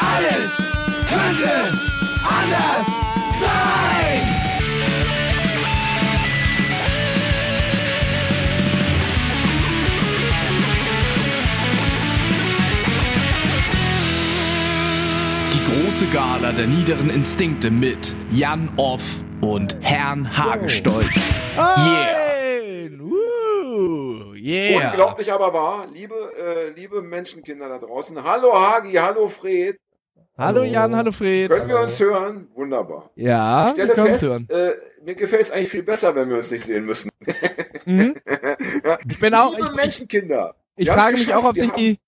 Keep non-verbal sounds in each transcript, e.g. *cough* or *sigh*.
Alles könnte anders sein. Die große Gala der niederen Instinkte mit Jan Off und Herrn Hagestolz. Yeah. Yeah! Unglaublich aber wahr, liebe, äh, liebe Menschenkinder da draußen. Hallo Hagi, hallo Fred. Hallo Jan, hallo Fred. Können wir uns hören? Wunderbar. Ja, Ich stelle wir können fest, uns hören. äh, mir gefällt es eigentlich viel besser, wenn wir uns nicht sehen müssen. Mhm. *laughs* ja. Ich bin auch, liebe ich, Menschenkinder. ich frage mich auch, ob sich die,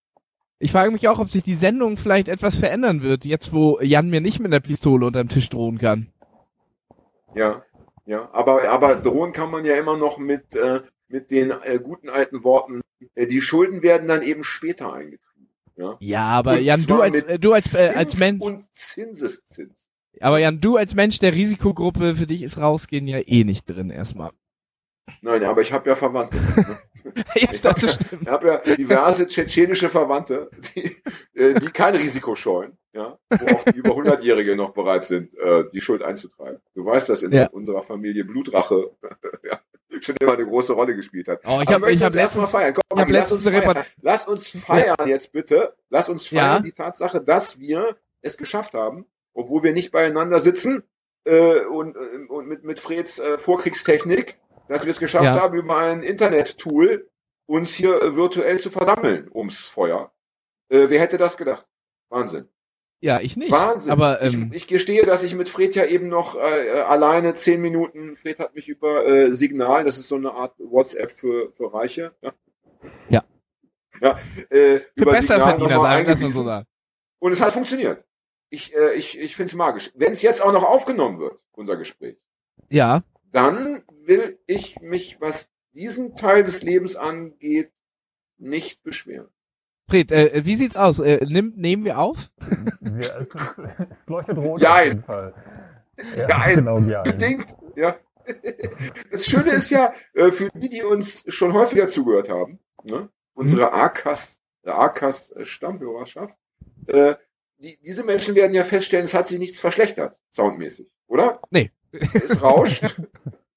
ich frage mich auch, ob sich die Sendung vielleicht etwas verändern wird, jetzt wo Jan mir nicht mit der Pistole unterm Tisch drohen kann. Ja, ja, aber, aber drohen kann man ja immer noch mit, äh, mit den äh, guten alten Worten. Äh, die Schulden werden dann eben später eingetrieben. Ja, Ja, aber Und Jan, du als, äh, du als, äh, als Zins Mensch, Und Zinseszins. aber Jan, du als Mensch der Risikogruppe, für dich ist rausgehen ja eh nicht drin erstmal. Nein, aber ich habe ja Verwandte. Ne? *laughs* ja, Ich habe ich hab ja diverse tschetschenische Verwandte, die, äh, die kein Risiko scheuen, ja, wo auch die über 100-Jährige noch bereit sind, äh, die Schuld einzutreiben. Du weißt, dass in Ja. unserer Familie Blutrache *laughs* ja, schon immer eine große Rolle gespielt hat. Oh, ich habe hab letztens, feiern. Komm, hab lass, uns feiern. Lass uns feiern jetzt bitte. Lass uns feiern Ja. die Tatsache, dass wir es geschafft haben, obwohl wir nicht beieinander sitzen äh, und, äh, und mit, mit Freds äh, Vorkriegstechnik, dass wir es geschafft Ja. haben, über ein Internet-Tool uns hier äh, virtuell zu versammeln ums Feuer. Äh, wer hätte das gedacht? Wahnsinn. Ja, ich nicht. Wahnsinn. Aber, ähm, ich, ich gestehe, dass ich mit Fred ja eben noch äh, äh, alleine zehn Minuten, Fred hat mich über äh, Signal, das ist so eine Art WhatsApp für, für Reiche. Ja. Ja. Ja, äh, Für Besserverdiener sagen, eingewiesen. so sagen. Und es hat funktioniert. Ich, äh, ich, ich finde es magisch. Wenn es jetzt auch noch aufgenommen wird, unser Gespräch, Ja, dann will ich mich, was diesen Teil des Lebens angeht, nicht beschweren. Fred, äh, wie sieht's aus? Äh, nimm, nehmen wir auf? Wir, es, es leuchtet rot Jein. auf jeden Fall. Ja, Jein. genau, ja. Bedingt, ja. Das Schöne ist ja, äh, für die, die uns schon häufiger zugehört haben, ne, unsere ACAS, der ACAS Stammhörerschaft, äh, die, diese Menschen werden ja feststellen, es hat sich nichts verschlechtert, soundmäßig, oder? Nee. Es rauscht, *laughs*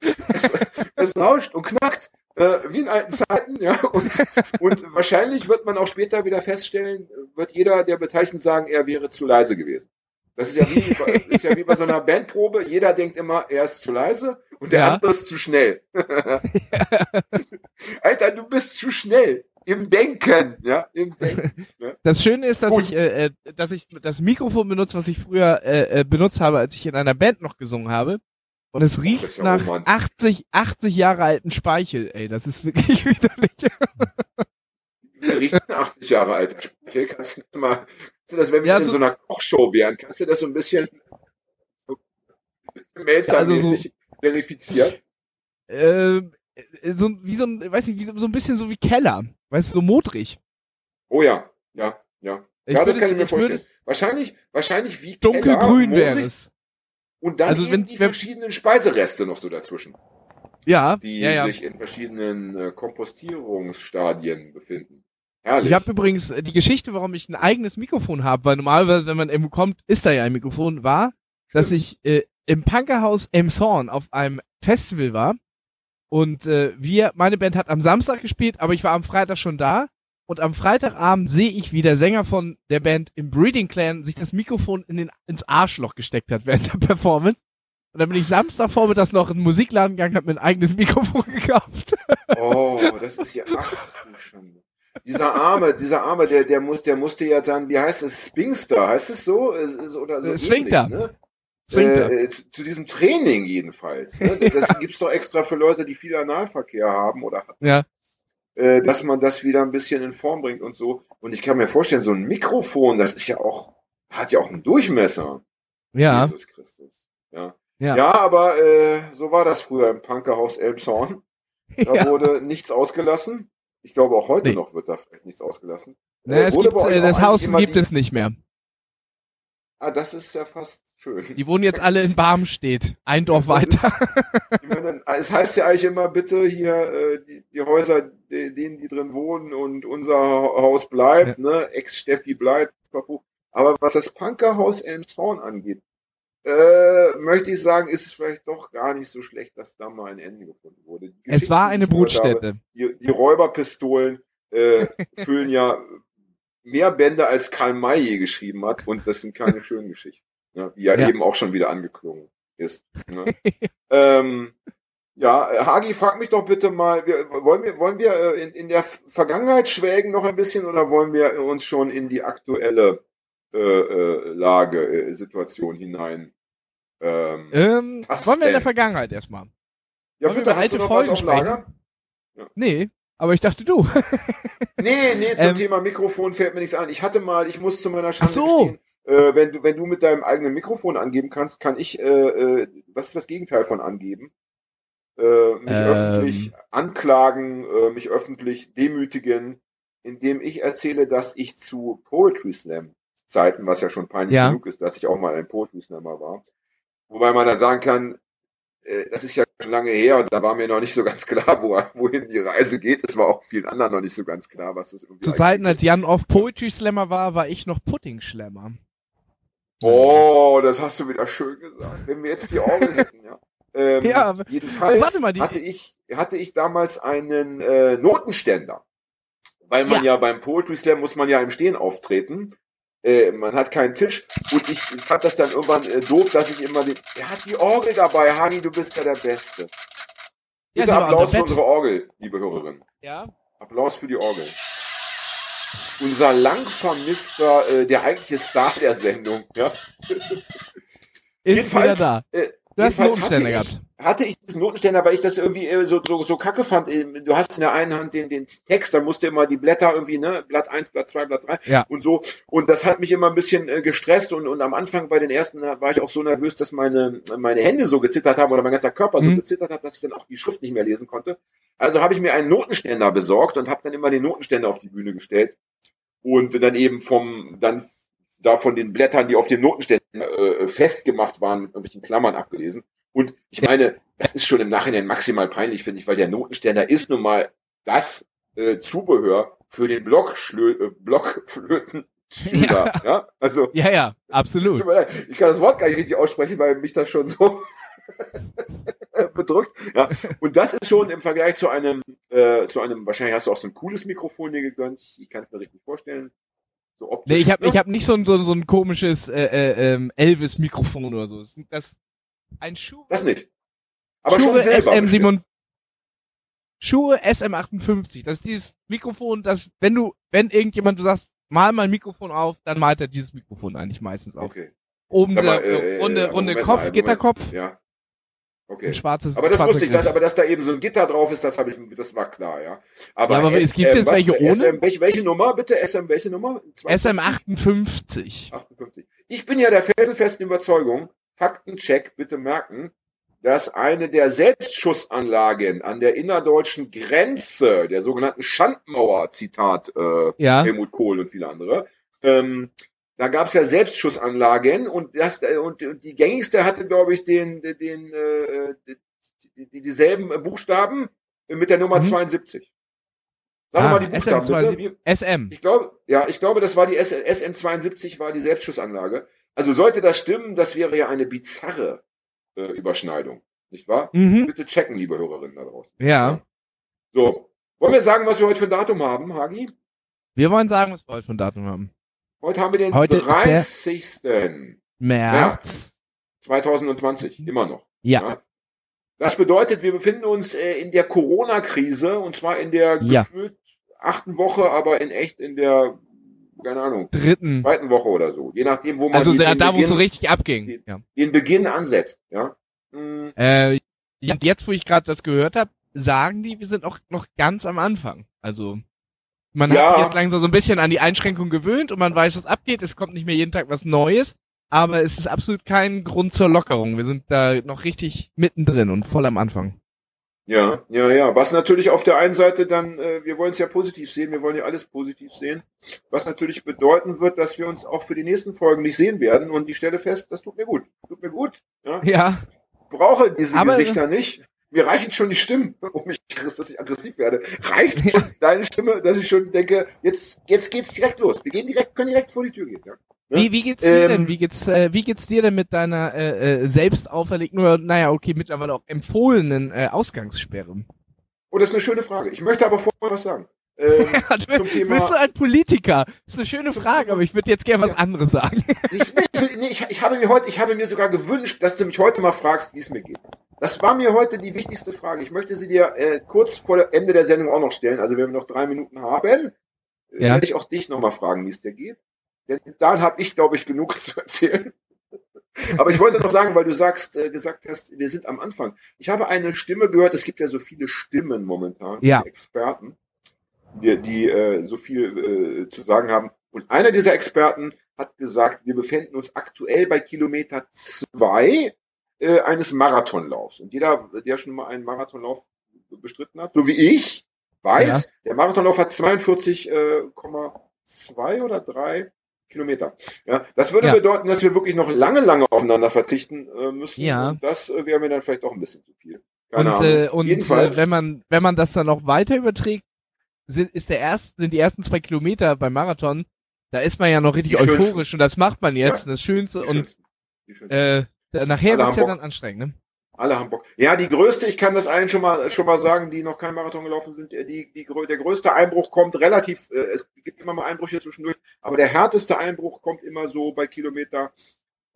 es, es rauscht und knackt, äh, wie in alten Zeiten, ja, und, und *laughs* wahrscheinlich wird man auch später wieder feststellen, wird jeder der Beteiligten sagen, er wäre zu leise gewesen. Das ist ja wie, bei- *laughs* ist ja wie bei so einer Bandprobe. Jeder denkt immer, er ist zu leise und der Ja. andere ist zu schnell. *laughs* Alter, du bist zu schnell. Im Denken, ja, im Denken. Das Schöne ist, dass Gut. ich, äh, äh, dass ich das Mikrofon benutze, was ich früher äh, äh, benutzt habe, als ich in einer Band noch gesungen habe. Und es riecht ja nach romantisch. 80, 80 Jahre alten Speichel. Ey, das ist wirklich *laughs* widerlich. Wir riechen 80 Jahre alter Speichel. Kannst du das mal, kannst du das, wenn wir Ja, jetzt in so- so einer Kochshow wären, kannst du das so ein bisschen so Melzer-mäßig verifizieren? ähm, äh, so wie so ein, weiß nicht, wie so, so ein bisschen so wie Keller. Weißt du, so modrig. Oh ja, ja, ja. Ich ja, das kann ich mir vorstellen. Wahrscheinlich, wahrscheinlich wie Keller, Dunkelgrün wäre es. Und dann Also wenn- die wenn- verschiedenen Speisereste noch so dazwischen, Ja, die ja, ja. sich in verschiedenen äh, Kompostierungsstadien befinden. Herrlich. Ich habe übrigens äh, die Geschichte, warum ich ein eigenes Mikrofon habe, weil normalerweise, wenn man irgendwo kommt, ist da ja ein Mikrofon, war, dass ich äh, im Punkerhaus Elmshorn auf einem Festival war und äh, wir, meine Band hat am Samstag gespielt, aber ich war am Freitag schon da und am Freitagabend sehe ich, wie der Sänger von der Band im Breeding Clan sich das Mikrofon in den, ins Arschloch gesteckt hat während der Performance. Und dann bin ich Samstagvormittags noch in den Musikladen gegangen, hab mir ein eigenes Mikrofon *laughs* gekauft. Oh, das ist ja, ach du Schande. Dieser Arme, dieser Arme, der, der muss, der musste ja dann, wie heißt es, Spingster, heißt es so? Äh, Oder so Äh, Swingter. ähnlich, Ne? Zwingt er. Äh, äh, zu, zu diesem Training jedenfalls. Ne? *laughs* Das gibt's doch extra für Leute, die viel Analverkehr haben oder hatten. Ja. Äh, dass man das wieder ein bisschen in Form bringt und so. Und ich kann mir vorstellen, so ein Mikrofon, das ist ja auch, hat ja auch einen Durchmesser. Ja. Jesus Christus. Ja. Ja. Ja, aber äh, so war das früher im Punkerhaus Elbshorn. *laughs* Da Ja. wurde nichts ausgelassen. Ich glaube, auch heute Nee. noch wird da vielleicht nichts ausgelassen. Euch äh, auch das Haus gibt es nicht mehr. Ah, das ist ja fast schön. Die wohnen jetzt alle in Barmstedt. Ein Dorf weiter. *laughs* Es heißt ja eigentlich immer, bitte hier äh, die, die Häuser, denen die drin wohnen und unser Haus bleibt, ne? Ex-Steffi bleibt. Aber was das Punkerhaus Elmshorn angeht, äh, möchte ich sagen, ist es vielleicht doch gar nicht so schlecht, dass da mal ein Ende gefunden wurde. Die Es war eine habe, Brutstätte. Die, die Räuberpistolen äh, *laughs* füllen ja mehr Bände, als Karl May je geschrieben hat. Und das sind keine *laughs* schönen Geschichten. Ne? Wie ja, Ja. eben auch schon wieder angeklungen ist. Ne? *laughs* ähm, ja, Hagi, frag mich doch bitte mal, wir, wollen wir, wollen wir äh, in, in der Vergangenheit schwelgen noch ein bisschen oder wollen wir uns schon in die aktuelle äh, äh, Lage, äh, Situation hinein? Ähm, Ähm, wollen wir in der? Vergangenheit erstmal? ja, wollen wir bitte, du alte Folgen Lager? Nee, aber ich dachte du. Nee, nee, zum Ähm, Thema Mikrofon fällt mir nichts ein. Ich hatte mal, ich muss zu meiner Schande Ach so. gestehen, äh, wenn du, wenn du mit deinem eigenen Mikrofon angeben kannst, kann ich, äh, äh, was ist das Gegenteil von angeben? Äh, mich Ähm. öffentlich anklagen, äh, mich öffentlich demütigen, indem ich erzähle, dass ich zu Poetry Slam Zeiten, was ja schon peinlich Ja. genug ist, dass ich auch mal ein Poetry Slammer war. Wobei man da sagen kann, äh, das ist ja schon lange her und da war mir noch nicht so ganz klar, wo, wohin die Reise geht. Es war auch vielen anderen noch nicht so ganz klar, was das irgendwie Zu Zeiten, als Jan oft Poetry Slammer war, war ich noch Pudding Slammer. Oh, das hast du wieder schön gesagt. Wenn wir jetzt die Orgel *laughs* hätten, ja. Ähm, Ja, jedenfalls Warte mal, die- hatte ich hatte ich damals einen äh, Notenständer, weil man ja. beim Poetry Slam muss man ja im Stehen auftreten. Äh, man hat keinen Tisch und ich fand das dann irgendwann äh, doof, dass ich immer den. Er hat die Orgel dabei, Hani, du bist ja der Beste. Ja, Bitte war Applaus für unsere Orgel, liebe Hörerin. Ja. Applaus für die Orgel. Unser lang vermisster, äh, der eigentliche Star der Sendung, ja. Ist wieder da. Äh, Du hast einen jedenfalls Notenständer hatte ich, gehabt. Hatte ich diesen Notenständer, weil ich das irgendwie äh, so, so, so kacke fand. Ähm, Du hast in der einen Hand den, den Text, dann musst du immer die Blätter irgendwie, ne, Blatt 1, Blatt 2, Blatt 3 Ja. und so. Und das hat mich immer ein bisschen äh, gestresst und, und am Anfang bei den ersten war ich auch so nervös, dass meine, meine Hände so gezittert haben oder mein ganzer Körper so Mhm. gezittert hat, dass ich dann auch die Schrift nicht mehr lesen konnte. Also habe ich mir einen Notenständer besorgt und habe dann immer den Notenständer auf die Bühne gestellt und dann eben vom, dann da von den Blättern, die auf dem Notenständer äh, festgemacht waren, mit irgendwelchen Klammern abgelesen. Und ich meine, das ist schon im Nachhinein maximal peinlich, finde ich, weil der Notenständer ist nun mal das äh, Zubehör für den Blockschlö äh, Blockflötenschüler. *laughs* Ja. Also, Ja, ja, absolut. ich kann das Wort gar nicht richtig aussprechen, weil mich das schon so *laughs* bedrückt. Ja. Und das ist schon im Vergleich zu einem, äh, zu einem, wahrscheinlich hast du auch so ein cooles Mikrofon dir gegönnt. Ich kann es mir richtig vorstellen. So optisch, Nee, ich habe ne? ich hab nicht so ein, so, ein- so ein komisches äh, äh, ähm, Elvis-Mikrofon oder so. Das, ein Schuh. Das nicht. Aber Shure schon selber. SM7 Shure SM58. Das ist dieses Mikrofon, das, wenn du, wenn irgendjemand du sagst, mal mal ein Mikrofon auf, dann malt er dieses Mikrofon eigentlich meistens auf. Okay. Oben Sag der mal, äh, runde, äh, runde Kopf, mal, Gitterkopf, Ja. Okay. ein schwarzes Aber das schwarzer wusste ich, dass, aber dass da eben so ein Gitter drauf ist, das habe ich, das war klar, ja. Aber, Ja, aber es gibt SM, jetzt welche ohne? SM, welche, welche Nummer, bitte? SM, welche Nummer? 52? SM58. 58. Ich bin ja der felsenfesten Überzeugung, Faktencheck, bitte merken, dass eine der Selbstschussanlagen an der innerdeutschen Grenze, der sogenannten Schandmauer, Zitat äh, Ja. Helmut Kohl und viele andere, ähm, da gab es ja Selbstschussanlagen und das äh, und, die gängigste hatte, glaube ich, den, den äh, die, die, dieselben Buchstaben mit der Nummer Mhm. 72. Sag Ah, mal die Buchstaben SM72. bitte. Wie- SM. ich glaube, ja, ich glaube, das war die S- SM72 war die Selbstschussanlage. Also sollte das stimmen, das wäre ja eine bizarre äh, Überschneidung, nicht wahr? Mhm. Bitte checken, liebe Hörerinnen da draußen. Ja. So, wollen wir sagen, was wir heute für ein Datum haben, Hagi? Wir wollen sagen, was wir heute für ein Datum haben. Heute haben wir den Heute ist der- 30. März. 2020, immer noch. Ja. Das bedeutet, wir befinden uns äh, in der Corona-Krise und zwar in der Ja. gefühlt achten Woche, aber in echt in der, keine Ahnung, Dritten. zweiten Woche oder so. Je nachdem, wo man Also die- da, den da wo es so richtig abging. Ja. den Beginn ansetzt. Ja. Mm, Äh, ja, und jetzt, wo ich gerade das gehört habe, sagen die, wir sind auch noch ganz am Anfang. Also man Ja. hat sich jetzt langsam so ein bisschen an die Einschränkung gewöhnt und man weiß, was abgeht. Es kommt nicht mehr jeden Tag was Neues, aber es ist absolut kein Grund zur Lockerung. Wir sind da noch richtig mittendrin und voll am Anfang. Ja, ja, ja. Was natürlich auf der einen Seite dann, äh, wir wollen es ja positiv sehen, wir wollen ja alles positiv sehen, was natürlich bedeuten wird, dass wir uns auch für die nächsten Folgen nicht sehen werden und ich stelle fest, das tut mir gut. Tut mir gut. Ja. Ja, Brauche diese Aber- Gesichter nicht. Mir reichen schon die Stimmen, *laughs* um mich, dass ich aggressiv werde. Reicht schon deine Stimme, dass ich schon denke, jetzt, jetzt geht's direkt los. Wir gehen direkt, können direkt vor die Tür gehen. Ja. Ne? Wie, wie geht's dir Ähm, denn? Wie geht's, äh, wie geht's dir denn mit deiner äh, äh, selbst auferlegten oder naja, okay, mittlerweile auch empfohlenen äh, Ausgangssperre? Oh, das ist eine schöne Frage. Ich möchte aber vorher was sagen. Ähm, *laughs* du, Thema- bist du ein Politiker? Das ist eine schöne Frage, aber ich würde jetzt gerne was Ja. anderes sagen. ich, nee, ich, nee, ich, ich habe mir heute, ich habe mir sogar gewünscht, dass du mich heute mal fragst, wie es mir geht. Das war mir heute die wichtigste Frage. Ich möchte sie dir äh, kurz vor Ende der Sendung auch noch stellen. Also wenn wir noch drei Minuten haben, äh, Ja. werde ich auch dich nochmal fragen, wie es dir geht. Denn dann habe ich, glaube ich, genug *laughs* zu erzählen. Aber ich wollte noch sagen, weil du sagst, äh, gesagt hast, wir sind am Anfang. Ich habe eine Stimme gehört. Es gibt ja so viele Stimmen momentan, Ja. Experten, die, die äh, so viel äh, zu sagen haben. Und einer dieser Experten hat gesagt, wir befinden uns aktuell bei Kilometer zwei äh, eines Marathonlaufs. Und jeder, der schon mal einen Marathonlauf bestritten hat, so wie ich, weiß, der Marathonlauf hat 42,2 oder 3 Kilometer. Ja, das würde Ja. bedeuten, dass wir wirklich noch lange, lange aufeinander verzichten äh, müssen. Ja. Und das äh, wäre mir dann vielleicht auch ein bisschen zu viel. Keine und Ahnung. äh, und äh, wenn man wenn man das dann noch weiter überträgt, sind ist der erst sind die ersten zwei Kilometer beim Marathon, da ist man ja noch richtig schönsten. euphorisch und das macht man jetzt, Ja. das Schönste und schönsten. Schönsten. äh, nachher Alle wird's ja dann anstrengend, ne? Alle haben Bock. Ja, die größte, ich kann das allen schon mal schon mal sagen, die noch keinen Marathon gelaufen sind, äh, die, die, der größte Einbruch kommt relativ, äh, es gibt immer mal Einbrüche zwischendurch, aber der härteste Einbruch kommt immer so bei Kilometer,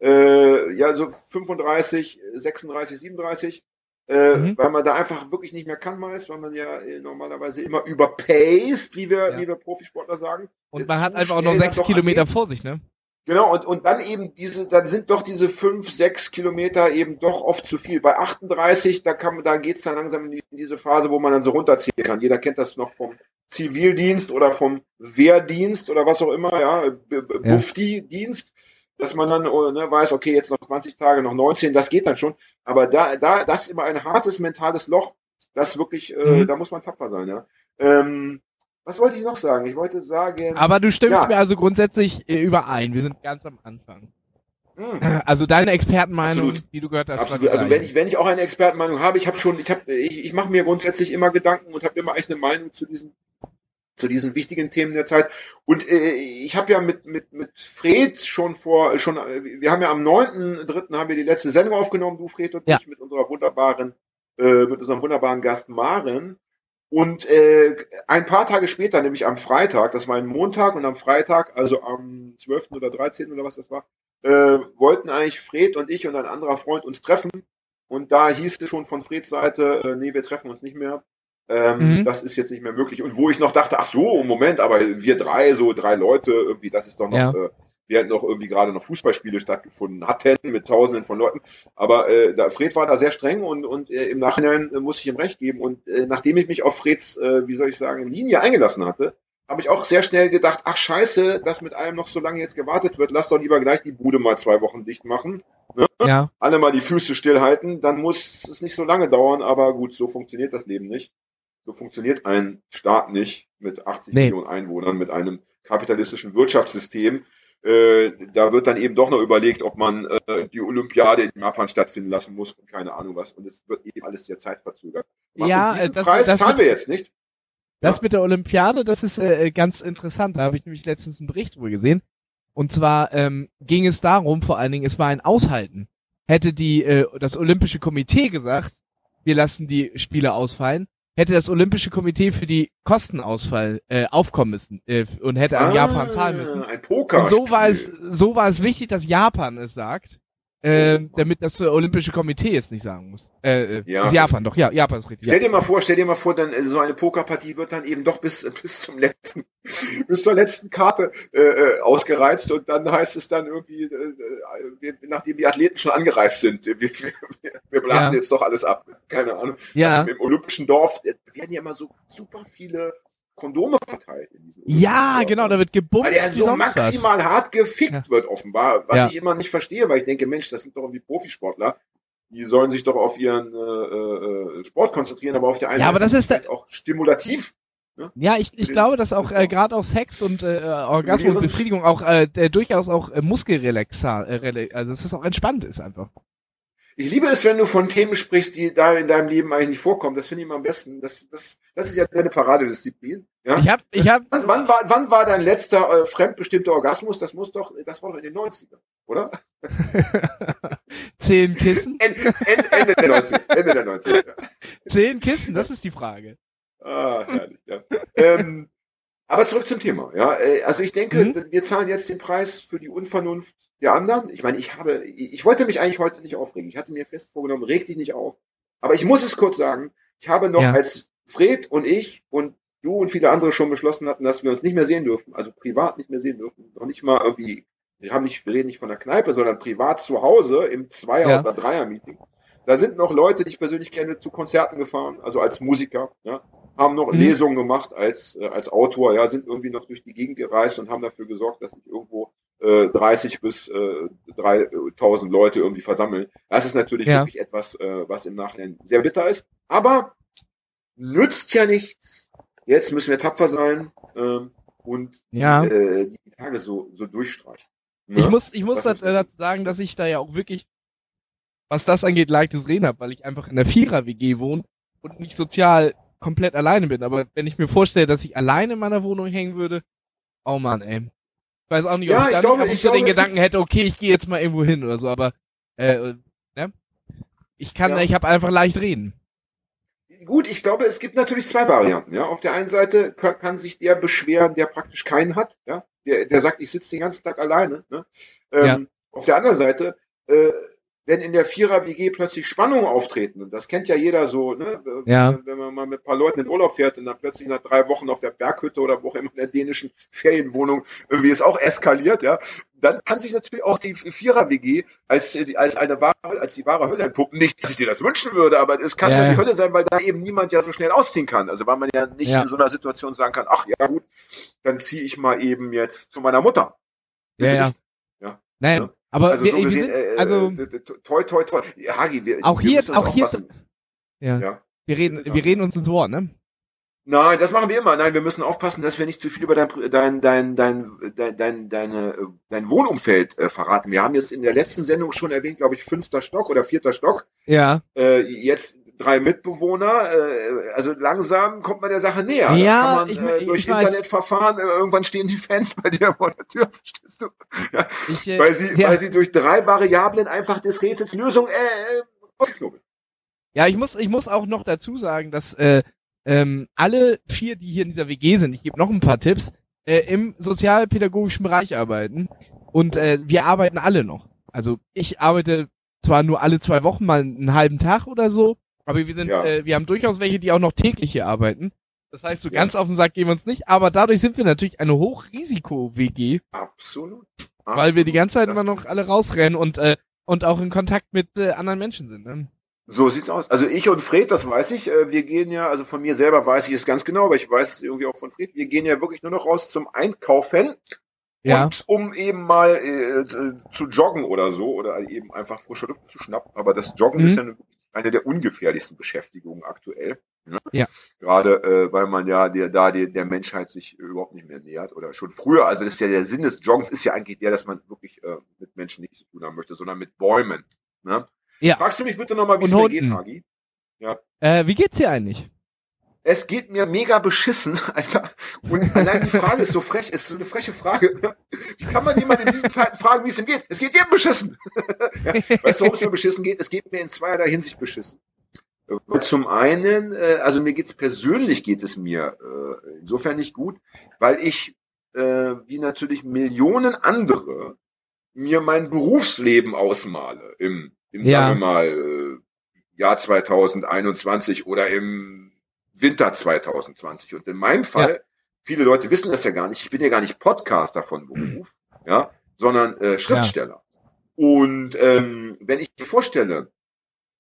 äh, ja, so 35, 36, 37, äh, Mhm. weil man da einfach wirklich nicht mehr kann meist, weil man ja äh, normalerweise immer überpaced, wie wir, Ja. wie wir Profisportler sagen. Und man hat einfach auch noch sechs Kilometer angehen. vor sich, ne? Genau, und, und dann eben diese, dann sind doch diese fünf, sechs Kilometer eben doch oft zu viel. Bei 38, da kann, da geht's dann langsam in, die, in diese Phase, wo man dann so runterziehen kann. Jeder kennt das noch vom Zivildienst oder vom Wehrdienst oder was auch immer, Ja. Bufti-Dienst, dass man dann oh, ne, weiß, okay, jetzt noch 20 Tage, noch 19, das geht dann schon. Aber da, da, das ist immer ein hartes mentales Loch, das wirklich, äh, Mhm. da muss man tapfer sein, ja. Ähm, was wollte ich noch sagen? Ich wollte sagen, Aber du stimmst Ja. mir also grundsätzlich äh, überein. Wir sind ganz am Anfang. mh. *laughs* Also deine Expertenmeinung, Absolut. die du gehört hast, Absolut. Also wenn ich, wenn ich auch eine Expertenmeinung habe, ich habe schon, ich habe, ich, ich mache mir grundsätzlich immer Gedanken und habe immer eigentlich eine Meinung zu diesen, zu diesen wichtigen Themen der Zeit. Und äh, ich habe ja mit, mit, mit Fred schon vor, schon, äh, wir haben ja am 9.3. haben wir die letzte Sendung aufgenommen, du Fred und Ja. ich, mit unserer wunderbaren, äh, mit unserem wunderbaren Gast Maren. Und äh, ein paar Tage später, nämlich am Freitag, das war ein Montag und am Freitag, also am 12. oder 13. oder was das war, äh, wollten eigentlich Fred und ich und ein anderer Freund uns treffen. Und da hieß es schon von Freds Seite, äh, nee, wir treffen uns nicht mehr. Ähm, Mhm. Das ist jetzt nicht mehr möglich. Und wo ich noch dachte, ach so, Moment, aber wir drei, so drei Leute, irgendwie, das ist doch noch, Ja. äh, während noch irgendwie gerade noch Fußballspiele stattgefunden hatten mit Tausenden von Leuten. Aber äh, da, Fred war da sehr streng und, und äh, im Nachhinein äh, muss ich ihm recht geben. Und äh, nachdem ich mich auf Freds, äh, wie soll ich sagen, Linie eingelassen hatte, habe ich auch sehr schnell gedacht, ach scheiße, dass mit allem noch so lange jetzt gewartet wird, lass doch lieber gleich die Bude mal zwei Wochen dicht machen. Ja. Alle mal die Füße stillhalten, dann muss es nicht so lange dauern, aber gut, so funktioniert das Leben nicht. So funktioniert ein Staat nicht mit 80 Nee. Millionen Einwohnern, mit einem kapitalistischen Wirtschaftssystem. Äh, da wird dann eben doch noch überlegt, ob man äh, die Olympiade in Japan stattfinden lassen muss und keine Ahnung was. Und es wird eben alles sehr zeitverzögert. Ja, und diesen äh, das- Preis das zahlen wir jetzt nicht. Das Ja. mit der Olympiade, das ist äh, ganz interessant. Da habe ich nämlich letztens einen Bericht drüber gesehen. Und zwar ähm, ging es darum, vor allen Dingen, es war ein Aushalten. Hätte die äh, das Olympische Komitee gesagt, wir lassen die Spiele ausfallen, hätte das Olympische Komitee für die Kostenausfall äh, aufkommen müssen äh, und hätte an Japan zahlen müssen. Ah, Ein Poker. Und so war es, so war es wichtig, dass Japan es sagt, äh, damit das äh, Olympische Komitee es nicht sagen muss. Äh, äh, Ja. ist Japan doch, ja, Japan ist richtig. Stell dir mal vor, stell dir mal vor, dann äh, so eine Pokerpartie wird dann eben doch bis *laughs* bis zum letzten bis zur letzten Karte äh, ausgereizt und dann heißt es dann irgendwie, äh, wir, nachdem die Athleten schon angereist sind, wir, wir, wir blasen Ja. jetzt doch alles ab. Keine Ahnung. Ja. Im olympischen Dorf werden ja immer so super viele Kondome verteilt. In diesem Ja, Dorf. genau, da wird gebumst Weil er so sonst was. maximal hart gefickt Ja. wird, offenbar. Was Ja. ich immer nicht verstehe, weil ich denke, Mensch, das sind doch irgendwie Profisportler. Die sollen sich doch auf ihren äh, äh, Sport konzentrieren, aber auf der einen Ja, aber das ist vielleicht auch stimulativ. Ja, ich, ich glaube, dass auch äh, gerade auch Sex und äh, Orgasmus und. Befriedigung auch äh, durchaus auch äh, Muskelrelaxar, äh, also dass es auch entspannt ist einfach. Ich liebe es, wenn du von Themen sprichst, die da in deinem Leben eigentlich nicht vorkommen. Das finde ich immer am besten. Das, das, das ist ja deine Paradedisziplin. Ja? Ich hab, ich hab, Wann, wann, war, wann war dein letzter äh, fremdbestimmter Orgasmus? Das muss doch, das war doch in den 90ern, oder? *laughs* zehn Kissen? Ende, Ende, Ende der 90er. Ende der 90er. Ja. Zehn Kissen, das ist die Frage. Ah, herrlich, ja. ähm, aber zurück zum Thema. Ja, äh, also ich denke, Mhm. wir zahlen jetzt den Preis für die Unvernunft der anderen. Ich meine, ich habe, ich wollte mich eigentlich heute nicht aufregen. Ich hatte mir fest vorgenommen, reg dich nicht auf. Aber ich muss es kurz sagen. Ich habe noch, Ja. als Fred und ich und du und viele andere schon beschlossen hatten, dass wir uns nicht mehr sehen dürfen, also privat nicht mehr sehen dürfen, noch nicht mal irgendwie, wir haben nicht, wir reden nicht von der Kneipe, sondern privat zu Hause im Zweier- Ja. oder Dreier-Meeting. Da sind noch Leute, die ich persönlich kenne, zu Konzerten gefahren, also als Musiker, ja, haben noch Mhm. Lesungen gemacht als, äh, als Autor, ja, sind irgendwie noch durch die Gegend gereist und haben dafür gesorgt, dass sich irgendwo äh, 30 bis äh, 3000 Leute irgendwie versammeln. Das ist natürlich Ja. wirklich etwas, äh, was im Nachhinein sehr bitter ist. Aber nützt ja nichts. Jetzt müssen wir tapfer sein ähm, und Ja. äh, die Tage so, so durchstreichen. Ne? Ich muss, ich muss dazu sagen, dass ich da ja auch wirklich, was das angeht, leichtes Reden habe, weil ich einfach in der Vierer-WG wohne und nicht sozial komplett alleine bin. Aber wenn ich mir vorstelle, dass ich alleine in meiner Wohnung hängen würde, oh man, ey. Ich weiß auch nicht, ob Ja, ich ich dann glaube- und ich den glaube, es Gedanken hätte, okay, ich gehe jetzt mal irgendwo hin oder so, aber äh, ne? Ich kann, Ja. ich habe einfach leicht reden. Gut, ich glaube, es gibt natürlich zwei Varianten. Ja, auf der einen Seite kann, kann sich der beschweren, der praktisch keinen hat. Ja, der, der sagt, ich sitze den ganzen Tag alleine. Ne? Ähm, Ja. Auf der anderen Seite, äh, wenn in der Vierer WG plötzlich Spannungen auftreten, und das kennt ja jeder so, ne? Äh, Ja. wenn man mal mit ein paar Leuten in Urlaub fährt und dann plötzlich nach drei Wochen auf der Berghütte oder wo auch immer in der dänischen Ferienwohnung irgendwie es auch eskaliert, ja, dann kann sich natürlich auch die Vierer WG als äh, die- als eine wahre als die wahre Hölle entpuppen. Nicht, dass ich dir das wünschen würde, aber es kann Ja, ja, ja. die Hölle sein, weil da eben niemand ja so schnell ausziehen kann. Also weil man ja nicht Ja. in so einer Situation sagen kann, ach ja gut, dann ziehe ich mal eben jetzt zu meiner Mutter. Ja, Bitte ja. nicht. Nein, Ja. Aber Also wir, so wir gesehen, sind, äh, also äh, toi toi toi. Ja, Hagi, wir, Auch wir hier- auch hier- ja, Ja. wir reden, wir reden uns ins Wort, ne? Nein, das machen wir immer. Nein, wir müssen aufpassen, dass wir nicht zu viel über dein, dein, dein, dein, dein, dein, deine, äh, dein Wohnumfeld äh, verraten. Wir haben jetzt in der letzten Sendung schon erwähnt, glaube ich, fünfter Stock oder vierter Stock. Ja. Äh, jetzt drei Mitbewohner. Äh, also langsam kommt man der Sache näher. Ja, das kann man ich- äh, durch. Internetverfahren. Äh, irgendwann stehen die Fans bei dir vor der Tür, *laughs* verstehst du? Ja, Ich, äh, weil sie, ja. weil sie durch drei Variablen einfach des Rätsels Lösung äh, äh. Ja, ich muss, ich muss auch noch dazu sagen, dass äh, ähm, alle vier, die hier in dieser WG sind, ich gebe noch ein paar Tipps, äh, im sozialpädagogischen Bereich arbeiten. Und äh, wir arbeiten alle noch. Also ich arbeite zwar nur alle zwei Wochen mal einen halben Tag oder so, aber wir sind, Ja. äh, wir haben durchaus welche, die auch noch täglich hier arbeiten. Das heißt, so Ja. ganz auf den Sack gehen wir uns nicht, aber dadurch sind wir natürlich eine Hochrisiko-WG, Absolut. weil wir die ganze Zeit immer noch alle rausrennen und äh, und auch in Kontakt mit äh, anderen Menschen sind. Ne? So sieht's aus. Also ich und Fred, das weiß ich. äh, Wir gehen ja, also von mir selber weiß ich es ganz genau, aber ich weiß es irgendwie auch von Fred. Wir gehen ja wirklich nur noch raus zum Einkaufen Ja. und um eben mal äh, äh, zu joggen oder so oder eben einfach frische Luft zu schnappen. Aber das Joggen Mhm. ist ja eine, der ungefährlichsten Beschäftigungen aktuell. Ne? Ja. Gerade äh, weil man ja der, da der, der Menschheit sich überhaupt nicht mehr nähert oder schon früher. Also das ist ja der Sinn des Joggens ist ja eigentlich der, dass man wirklich äh, mit Menschen nichts zu tun haben möchte, sondern mit Bäumen. Ne? Ja. Fragst du mich bitte nochmal, wie es Und mir geht. Hagi? Äh, wie geht's dir eigentlich? Es geht mir mega beschissen, *laughs* Alter. Und allein die Frage ist so frech, es ist so eine freche Frage. Wie kann man jemand in diesen Zeiten fragen, wie es ihm geht? Es geht jedem beschissen. *laughs* ja, weißt du, warum es mir beschissen geht? Es geht mir in zweierlei Hinsicht beschissen. Weil Zum einen, äh, also mir geht's persönlich geht es mir äh, insofern nicht gut, weil ich, äh, wie natürlich Millionen andere, mir mein Berufsleben ausmale im, im Ja. sagen wir mal, äh, Jahr 2021 oder im Winter 2020. Und in meinem Fall, viele Leute wissen das ja gar nicht, ich bin ja gar nicht Podcaster von Beruf, ja, sondern äh, Schriftsteller. Und ähm, wenn ich mir vorstelle,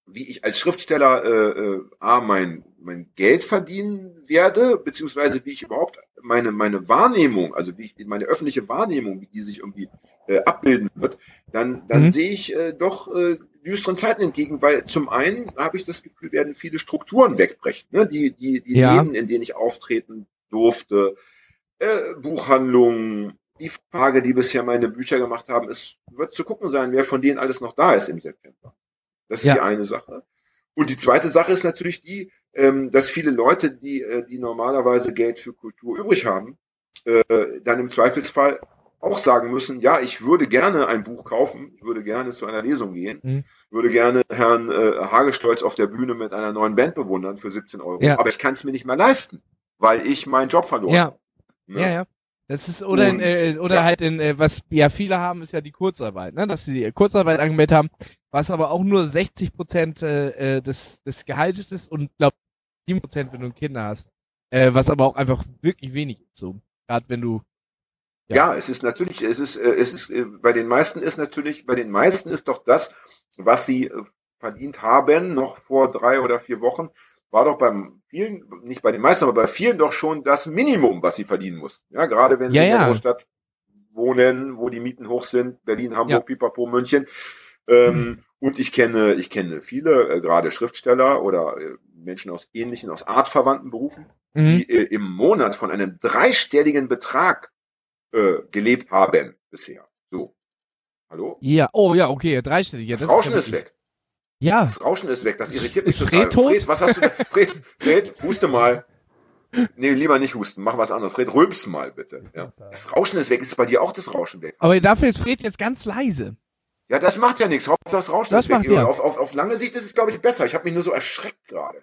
wie ich als Schriftsteller äh, äh, A, mein, mein Geld verdienen werde, beziehungsweise wie ich überhaupt meine, meine Wahrnehmung, also wie ich, meine öffentliche Wahrnehmung, wie die sich irgendwie äh, abbilden wird, dann, dann Mhm. sehe ich äh, doch äh, düsteren Zeiten entgegen, weil zum einen habe ich das Gefühl, werden viele Strukturen wegbrechen, ne? die, die, die Ja. Läden, in denen ich auftreten durfte, äh, Buchhandlungen, die Frage, die bisher meine Bücher gemacht haben, es wird zu gucken sein, wer von denen alles noch da ist im September. Das ist Ja. die eine Sache. Und die zweite Sache ist natürlich die, ähm, dass viele Leute, die, äh, die normalerweise Geld für Kultur übrig haben, äh, dann im Zweifelsfall auch sagen müssen, ja, ich würde gerne ein Buch kaufen, ich würde gerne zu einer Lesung gehen, Mhm. würde gerne Herrn äh, Hagestolz auf der Bühne mit einer neuen Band bewundern für 17 Euro, Ja. aber ich kann es mir nicht mehr leisten, weil ich meinen Job verloren Ja. habe. Ne? Ja, ja. Das ist, oder in, Und, äh, oder ja. halt in, äh, was ja viele haben, ist ja die Kurzarbeit, ne? Dass sie Kurzarbeit angemeldet haben, was aber auch nur 60 Prozent äh, äh, des, des Gehaltes ist und glaub 7 Prozent, wenn du Kinder hast. Äh, was aber auch einfach wirklich wenig ist, so. Gerade wenn du, Ja, es ist natürlich, es ist, äh, es ist, äh, bei den meisten ist natürlich, bei den meisten ist doch das, was sie äh, verdient haben, noch vor drei oder vier Wochen, war doch beim vielen, nicht bei den meisten, aber bei vielen doch schon das Minimum, was sie verdienen muss. Ja, gerade wenn sie Ja, in der ja. Großstadt wohnen, wo die Mieten hoch sind, Berlin, Hamburg, Ja. Pipapo, München. Ähm, Und ich kenne, ich kenne viele, äh, gerade Schriftsteller oder äh, Menschen aus ähnlichen, aus artverwandten Berufen, mhm. die äh, im Monat von einem dreistelligen Betrag äh, gelebt haben bisher. So. Hallo? ja, oh ja, okay, dreistellig. Ja, Das, das Rauschen ist wirklich- weg. Ja, Das Rauschen ist weg. Das irritiert mich Ist total. Fred? Fred, was hast du? Fred, Fred, huste mal. Nee, lieber nicht husten. Mach was anderes. Fred, rülps mal bitte. Ja. Das Rauschen ist weg. Ist bei dir auch das Rauschen weg? aber dafür ist Fred jetzt ganz leise. Ja, das macht ja nichts. Hauptsache das Rauschen Das ist weg. macht ja. Auf, auf, auf lange Sicht ist es, glaube ich, besser. Ich habe mich nur so erschreckt gerade.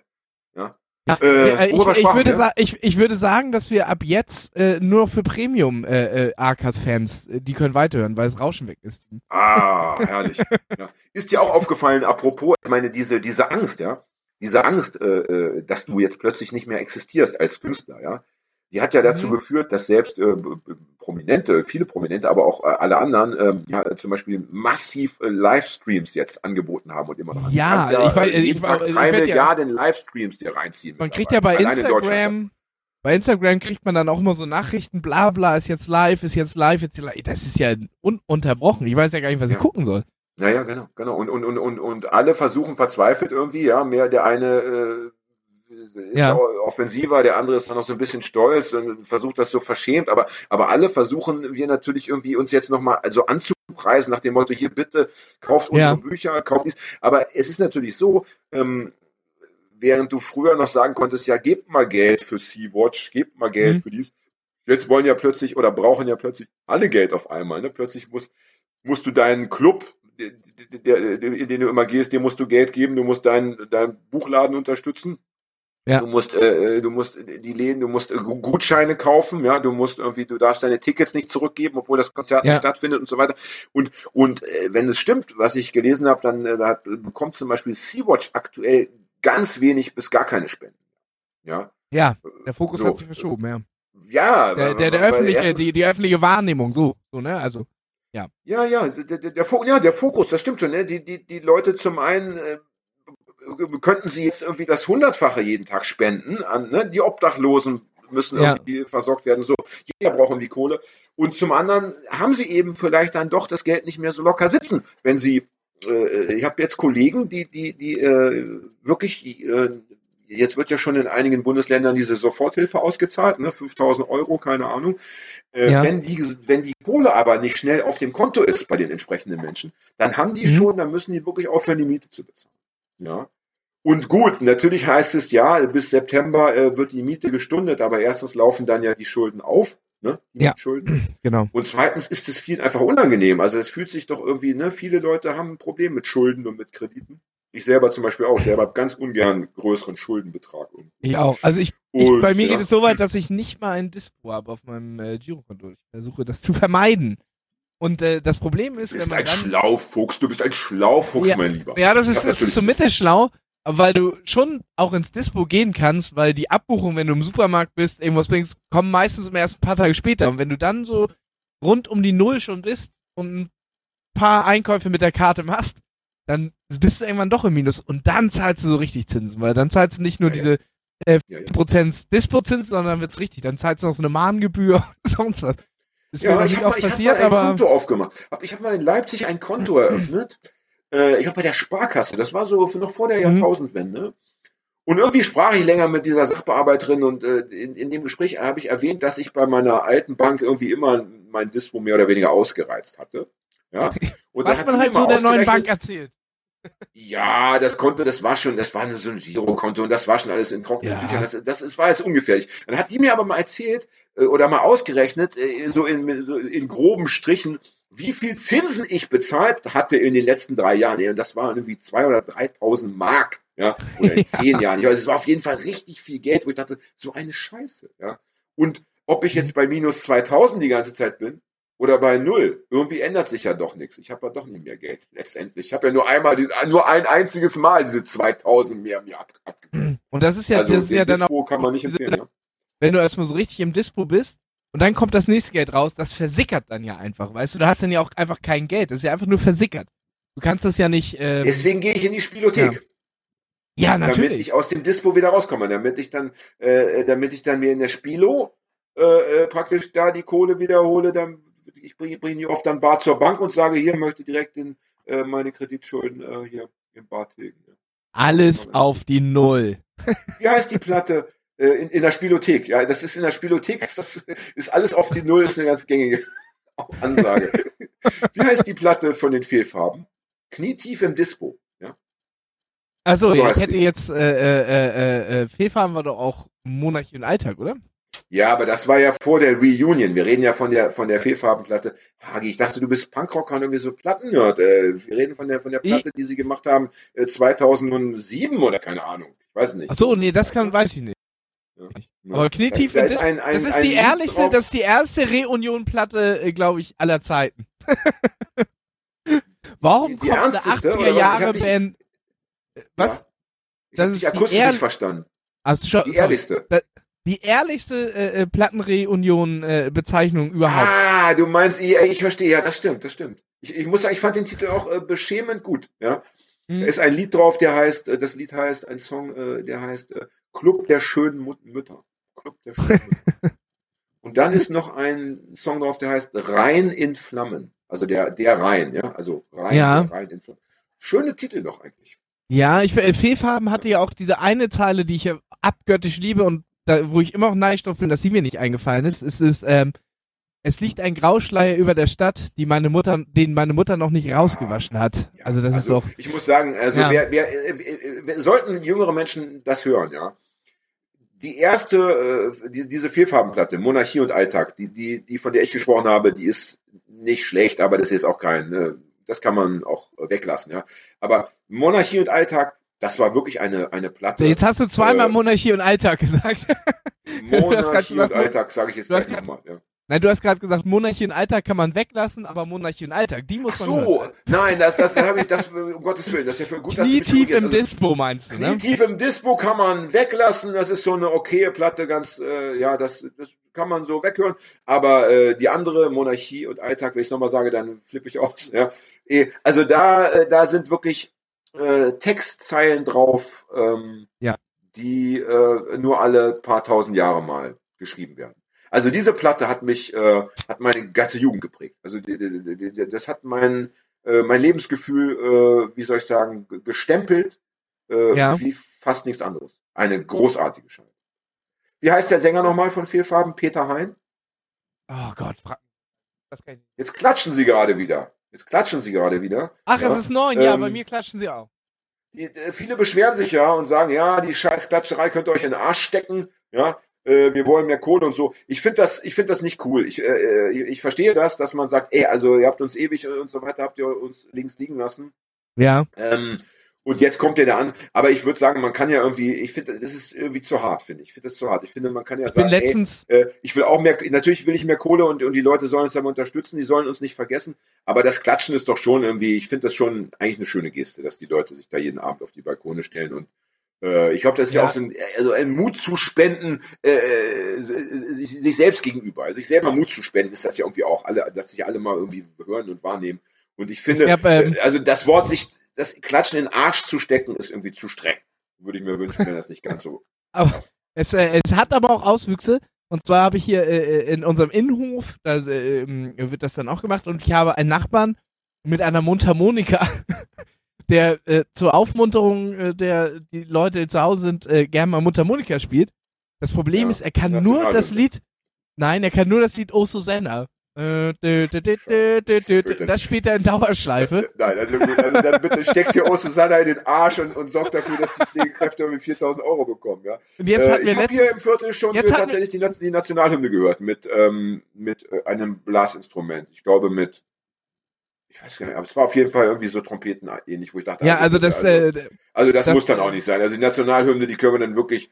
Äh, äh, ich, ich, würde ich, ich würde sagen, dass wir ab jetzt äh, nur für Premium äh, äh, Arcas-Fans, äh, die können weiterhören, weil das Rauschen weg ist. Ah, herrlich. ja. Ist dir auch aufgefallen, apropos, ich meine, diese, diese Angst, ja, diese Angst, dass du jetzt plötzlich nicht mehr existierst als Künstler, ja, die hat ja dazu Mhm. geführt, dass selbst äh, Prominente, viele Prominente, aber auch äh, alle anderen, ähm, ja, zum Beispiel massiv äh, Livestreams jetzt angeboten haben und immer noch. Ja, kannst ich weiß- äh, ich jeden war- Tag ich drei werd ja- Milliarden Livestreams dir reinziehen. Man kriegt ja bei. Allein in. Instagram, bei Instagram kriegt man dann auch immer so Nachrichten, bla bla, ist jetzt live, ist jetzt live, ist jetzt live. Das ist ja ununterbrochen. Ich weiß ja gar nicht, was ich Ja. gucken soll. Ja, ja, genau, genau. Und, und, und, und, und alle versuchen verzweifelt irgendwie, ja, mehr der eine äh, ist Ja. offensiver, der andere ist dann noch so ein bisschen stolz und versucht das so verschämt, aber, aber alle versuchen wir natürlich irgendwie uns jetzt nochmal also anzupreisen nach dem Motto, hier bitte kauft unsere Ja. Bücher, kauft dies. Aber es ist natürlich so, ähm, während du früher noch sagen konntest, ja, gebt mal Geld für Sea-Watch, gebt mal Geld Mhm. für dies. Jetzt wollen ja plötzlich oder brauchen ja plötzlich alle Geld auf einmal. Ne? Plötzlich muss, musst du deinen Club, der, der, der, in den du immer gehst, dem musst du Geld geben, du musst deinen, deinen Buchladen unterstützen. Ja. Du musst, äh, du musst die Läden, du musst äh, Gutscheine kaufen, ja, du musst irgendwie, du darfst deine Tickets nicht zurückgeben, obwohl das Konzert Ja. nicht stattfindet und so weiter. Und und äh, wenn es stimmt, was ich gelesen habe, dann äh, hat, bekommt zum Beispiel Sea-Watch aktuell ganz wenig bis gar keine Spenden. Ja, Ja, der Fokus So. hat sich verschoben, ja. ja, Der, der, der öffentliche, die, die öffentliche Wahrnehmung, so, so, ne, also. Ja, ja, also der, der, der, Fo- ja, der Fokus, das stimmt schon. Ne? Die, die, die Leute zum einen äh, könnten sie jetzt irgendwie das Hundertfache jeden Tag spenden an ne? die Obdachlosen müssen Ja. irgendwie versorgt werden. So, jeder braucht irgendwie Kohle. Und zum anderen haben sie eben vielleicht dann doch das Geld nicht mehr so locker sitzen, wenn sie äh, ich habe jetzt Kollegen, die, die, die äh, wirklich, äh, jetzt wird ja schon in einigen Bundesländern diese Soforthilfe ausgezahlt, ne, 5000 Euro, keine Ahnung. Äh, Ja. wenn, die, wenn die Kohle aber nicht schnell auf dem Konto ist bei den entsprechenden Menschen, dann haben die Mhm. schon, dann müssen die wirklich aufhören, die Miete zu bezahlen. Ja. Und gut, natürlich heißt es ja, bis September äh, wird die Miete gestundet, aber erstens laufen dann ja die Schulden auf, ne? Die Ja. Schulden. *clears throat* Genau. Und zweitens ist es vielen einfach unangenehm. Also es fühlt sich doch irgendwie, ne, viele Leute haben ein Problem mit Schulden und mit Krediten. Ich selber zum Beispiel auch, selber hab ganz ungern größeren Schuldenbetrag. Und, Ich auch. Also ich, ich Und, bei mir ja. geht es so weit, dass ich nicht mal ein Dispo habe auf meinem äh, Girokonto. Ich versuche das zu vermeiden. Und äh, das Problem du ist, wenn bist man ein dann, Schlaufuchs, du bist ein Schlaufuchs, Ja. mein Lieber. Ja, das ist, das ist so mittelschlau, aber weil du schon auch ins Dispo gehen kannst, weil die Abbuchung, wenn du im Supermarkt bist, irgendwas bringst, kommen meistens erst ein paar Tage später. Und wenn du dann so rund um die Null schon bist und ein paar Einkäufe mit der Karte machst, dann bist du irgendwann doch im Minus und dann zahlst du so richtig Zinsen, weil dann zahlst du nicht nur Ja, diese Ja, ja. Prozent Dispo-Zins, sondern wird's richtig. Dann zahlst du noch so eine Mahngebühr *laughs* und sonst was. Das Ja, ich nicht habe mal, ich hab passiert, mal ein aber Konto aufgemacht. Ich habe mal in Leipzig ein Konto *clears throat* eröffnet. Äh, ich habe bei der Sparkasse. Das war so noch vor der Mhm. Jahrtausendwende. Und irgendwie sprach ich länger mit dieser Sachbearbeiterin und äh, in, in dem Gespräch habe ich erwähnt, dass ich bei meiner alten Bank irgendwie immer mein Dispo mehr oder weniger ausgereizt hatte. Ja. Und was hat man halt so der neuen Bank erzählt. Ja, das Konto, das war schon, das war so ein Girokonto und das war schon alles in trockenen Ja. Büchern. Das, das, das war jetzt ungefährlich. Dann hat die mir aber mal erzählt äh, oder mal ausgerechnet, äh, so in, so in groben Strichen, wie viel Zinsen ich bezahlt hatte in den letzten drei Jahren. Ja, Und das waren irgendwie zwei oder 3.000 Mark, ja, oder in *laughs* zehn Jahren. Ich weiß, es war auf jeden Fall richtig viel Geld, wo ich dachte, so eine Scheiße, ja. Und ob ich jetzt bei minus 2000 die ganze Zeit bin oder bei null, irgendwie ändert sich ja doch nichts. Ich habe ja doch nicht mehr Geld letztendlich. Ich habe ja nur einmal, nur ein einziges Mal diese 2000 mehr mir ab, abgegeben. Und das ist ja, also das ist ja dann auch, kann man nicht empfehlen. Ja? wenn du erstmal so richtig im Dispo bist und dann kommt das nächste Geld raus, das versickert dann ja einfach, weißt du? Du hast dann ja auch einfach kein Geld. Das ist ja einfach nur versickert. Du kannst das ja nicht. Ähm, Deswegen gehe ich in die Spielothek. ja, damit natürlich. ich aus dem Dispo wieder rauskomme, damit ich dann, äh, damit ich dann mir in der Spilo äh, äh, praktisch da die Kohle wiederhole, dann ich bringe bring die oft dann bar zur Bank und sage, hier möchte direkt den, äh, meine Kreditschulden äh, hier im tilgen. Ja. Alles auf die Null. Wie heißt die Platte? Äh, in, in der Spielothek. Ja, das ist in der Spielothek, ist das ist alles auf die Null, ist eine ganz gängige *laughs* Ansage. Wie heißt die Platte von den Fehlfarben? Knietief im Dispo. Ja. Also So ich hätte jetzt äh, äh, äh, äh, Fehlfarben war doch auch Monarchie und Alltag, oder? Ja, aber das war ja vor der Reunion. Wir reden ja von der von der Fehlfarbenplatte. Hagi, ich dachte, du bist Punkrocker und irgendwie so Plattenhört. Äh, wir reden von der von der Platte, die sie gemacht haben äh, 2007 oder keine Ahnung. Ich weiß nicht. Ach so, nee, das kann, weiß ich nicht. Ja. Aber knietief Da im ist ein- ein- das ist die ehrlichste, drauf. das ist die erste Reunion-Platte, äh, glaube ich, aller Zeiten. *laughs* Warum Die- die kommt eine ernsteste, oder 80er was? Äh? Ja. Ich Das ist die akustisch ehr- nicht verstanden. Also schon, Die sorry, ehrlichste. die ehrlichste äh, äh, Plattenreunion-Bezeichnung überhaupt. Ah, du meinst, ich, ich verstehe. Ja, das stimmt, das stimmt. Ich, ich muss sagen, ich fand den Titel auch äh, beschämend gut. Ja, Hm. da ist ein Lied drauf, der heißt, äh, das Lied heißt, ein Song, äh, der heißt äh, Club der schönen Mut Mütter. Club der schönen Mütter. *laughs* Und dann ist noch ein Song drauf, der heißt Rhein in Flammen. Also der, der Rhein, ja, also Rhein, Ja. Rhein in Flammen. Schöne Titel doch eigentlich. Ja, ich Fehlfarben hatte ja auch diese eine Zeile, die ich ja abgöttisch liebe und da, wo ich immer noch neidisch drauf bin, dass sie mir nicht eingefallen ist. Es ist, ähm, es liegt ein Grauschleier über der Stadt, die meine Mutter, den meine Mutter noch nicht rausgewaschen hat. Ja, also das ist doch. Ich muss sagen, also Ja. wer, wer, äh, äh, äh, sollten jüngere Menschen das hören, ja. Die erste, äh, die, diese Vierfarbenplatte, Monarchie und Alltag, die, die, die von der ich gesprochen habe, die ist nicht schlecht, aber das ist auch kein, äh, das kann man auch weglassen, ja. Aber Monarchie und Alltag, das war wirklich eine, eine Platte. Jetzt hast du zweimal Äh, Monarchie und Alltag gesagt. *laughs* Monarchie und Alltag, sage ich jetzt gleich nochmal. Ja. Nein, du hast gerade gesagt, Monarchie und Alltag kann man weglassen, aber Monarchie und Alltag, die Ach muss man so, nein, das, das, das habe ich, das, um Gottes Willen, das ist ja für gut, dass Knietief korrigierst. im Also, Dispo meinst du, ne? Knietief im Dispo kann man weglassen. Das ist so eine okaye Platte, ganz, äh, ja, das, das kann man so weghören. Aber äh, die andere, Monarchie und Alltag, wenn ich nochmal sage, dann flippe ich aus. *laughs* Ja. Eh, Also da, äh, da sind wirklich äh, Textzeilen drauf, ähm, Ja. die äh, nur alle paar tausend Jahre mal geschrieben werden. Also diese Platte hat mich, äh, hat meine ganze Jugend geprägt. Also die, die, die, das hat mein, äh, mein Lebensgefühl, äh, wie soll ich sagen, ge- gestempelt äh, Ja. wie fast nichts anderes. Eine großartige Scheibe. Wie heißt der Sänger nochmal von Fehlfarben? Peter Hein? Oh Gott. Das kann ich. Jetzt klatschen sie gerade wieder. Jetzt klatschen sie gerade wieder. Ach, Ja, es ist neun, ja, ähm, bei mir klatschen sie auch. Äh, viele beschweren sich ja und sagen, ja, die scheiß Klatscherei könnt ihr euch in den Arsch stecken, ja, äh, wir wollen mehr Kohle und so. Ich finde das, ich finde das nicht cool. Ich, äh, ich, ich verstehe das, dass man sagt, ey, also ihr habt uns ewig und so weiter, habt ihr uns links liegen lassen. Ja. Ähm, und jetzt kommt der da an. Aber ich würde sagen, man kann ja irgendwie, ich finde, das ist irgendwie zu hart, finde ich. Ich finde das zu hart. Ich finde, man kann ja Ich sagen, ey, letztens, äh, ich will auch mehr, natürlich will ich mehr Kohle und, und die Leute sollen uns dabei unterstützen, die sollen uns nicht vergessen. Aber das Klatschen ist doch schon irgendwie, ich finde das schon eigentlich eine schöne Geste, dass die Leute sich da jeden Abend auf die Balkone stellen und äh, ich glaube, das ist ja, Ja. auch so ein, also ein Mut zu spenden, äh, sich, sich selbst gegenüber. Also sich selber Mut zu spenden, ist das ja irgendwie auch alle, dass sich alle mal irgendwie hören und wahrnehmen. Und ich finde, gab, ähm, äh, also das Wort sich, das Klatschen in den Arsch zu stecken, ist irgendwie zu streng. Würde ich mir wünschen, wenn das nicht ganz so. *laughs* aber es, äh, es hat aber auch Auswüchse. Und zwar habe ich hier äh, in unserem Innenhof, da äh, ähm, wird das dann auch gemacht, und ich habe einen Nachbarn mit einer Mundharmonika, der äh, zur Aufmunterung äh, der die Leute die zu Hause sind, äh, gerne mal Mundharmonika spielt. Das Problem Ja, ist, er kann das nur das. Lied, nein, er kann nur das Lied O Susanna. Äh, dü, dü, dü. Das spielt er in Dauerschleife. *laughs* Nein, also, also dann bitte steckt ihr O Susanna in den Arsch und, und sorgt dafür, dass die Pflegekräfte irgendwie 4000 Euro bekommen, ja. Und jetzt äh, hatten wir ich habe hier im Viertel schon jetzt äh, tatsächlich die, die Nationalhymne gehört mit, ähm, mit äh, einem Blasinstrument. Ich glaube mit, ich weiß gar nicht, aber es war auf jeden Fall irgendwie so Trompeten ähnlich, wo ich dachte, ja, also das, also, äh, also das, das- muss dann auch nicht sein. Also die Nationalhymne, die können wir dann wirklich,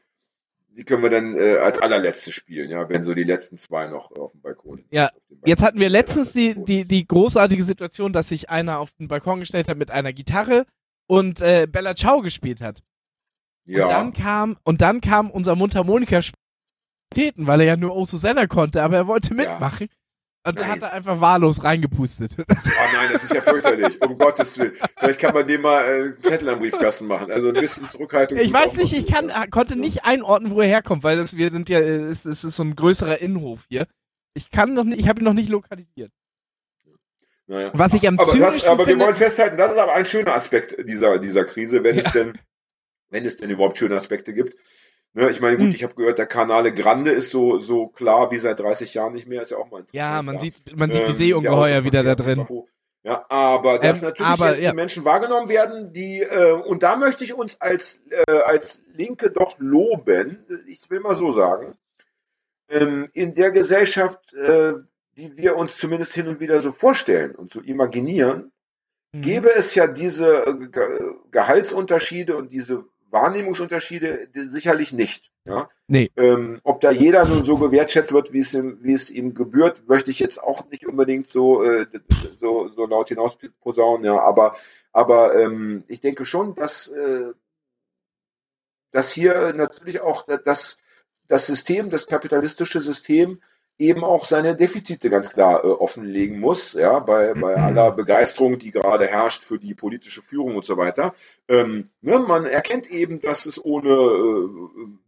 die können wir dann äh, als allerletzte spielen, ja, wenn so die letzten zwei noch auf dem Balkon. Ja, Balkon- Jetzt hatten wir letztens die, die, die großartige Situation, dass sich einer auf den Balkon gestellt hat mit einer Gitarre und äh, Bella Ciao gespielt hat. ja. Und dann kam, und dann kam unser Mundharmonika weil er ja nur O Susanna konnte, aber er wollte mitmachen. Und da Nein. hat er einfach wahllos reingepustet. Oh nein, das ist ja fürchterlich. Um *laughs* Gottes Willen. Vielleicht kann man dem mal äh, einen Zettel am Briefkasten machen. Also ein bisschen Zurückhaltung. Ich weiß nicht, ich kann, konnte nicht einordnen, wo er herkommt, weil das, wir sind ja, äh, es, es ist so ein größerer Innenhof hier. Ich kann noch nicht, ich habe ihn noch nicht lokalisiert. Naja. Was ich am Aber, das, aber wir wollen festhalten, das ist aber ein schöner Aspekt dieser, dieser Krise, wenn es denn, wenn es denn überhaupt schöne Aspekte gibt. Ne, ich meine, gut, Hm. ich habe gehört, der Kanale Grande ist so, so klar wie seit 30 Jahren nicht mehr, ist ja auch mal interessant. ja, man ja. sieht, man sieht die Ähm, Seeungeheuer der wieder da drin. Ja, aber dass Ähm, natürlich aber, jetzt ja. die Menschen wahrgenommen werden, die äh, und da möchte ich uns als äh, als Linke doch loben. Ich will mal so sagen, ähm, in der Gesellschaft, äh, die wir uns zumindest hin und wieder so vorstellen und so imaginieren, Mhm. gäbe es ja diese äh, Ge Gehaltsunterschiede und diese Wahrnehmungsunterschiede sicherlich nicht. Ja? Nee. Ähm, ob da jeder nun so gewertschätzt wird, wie es ihm, wie es ihm gebührt, möchte ich jetzt auch nicht unbedingt so, äh, so, so laut hinaus posaunen, ja, aber, aber ähm, ich denke schon, dass, äh, dass hier natürlich auch das, das System, das kapitalistische System eben auch seine Defizite ganz klar äh, offenlegen muss, ja, bei, bei aller Begeisterung, die gerade herrscht für die politische Führung und so weiter. Ähm, ne, man erkennt eben, dass es ohne äh,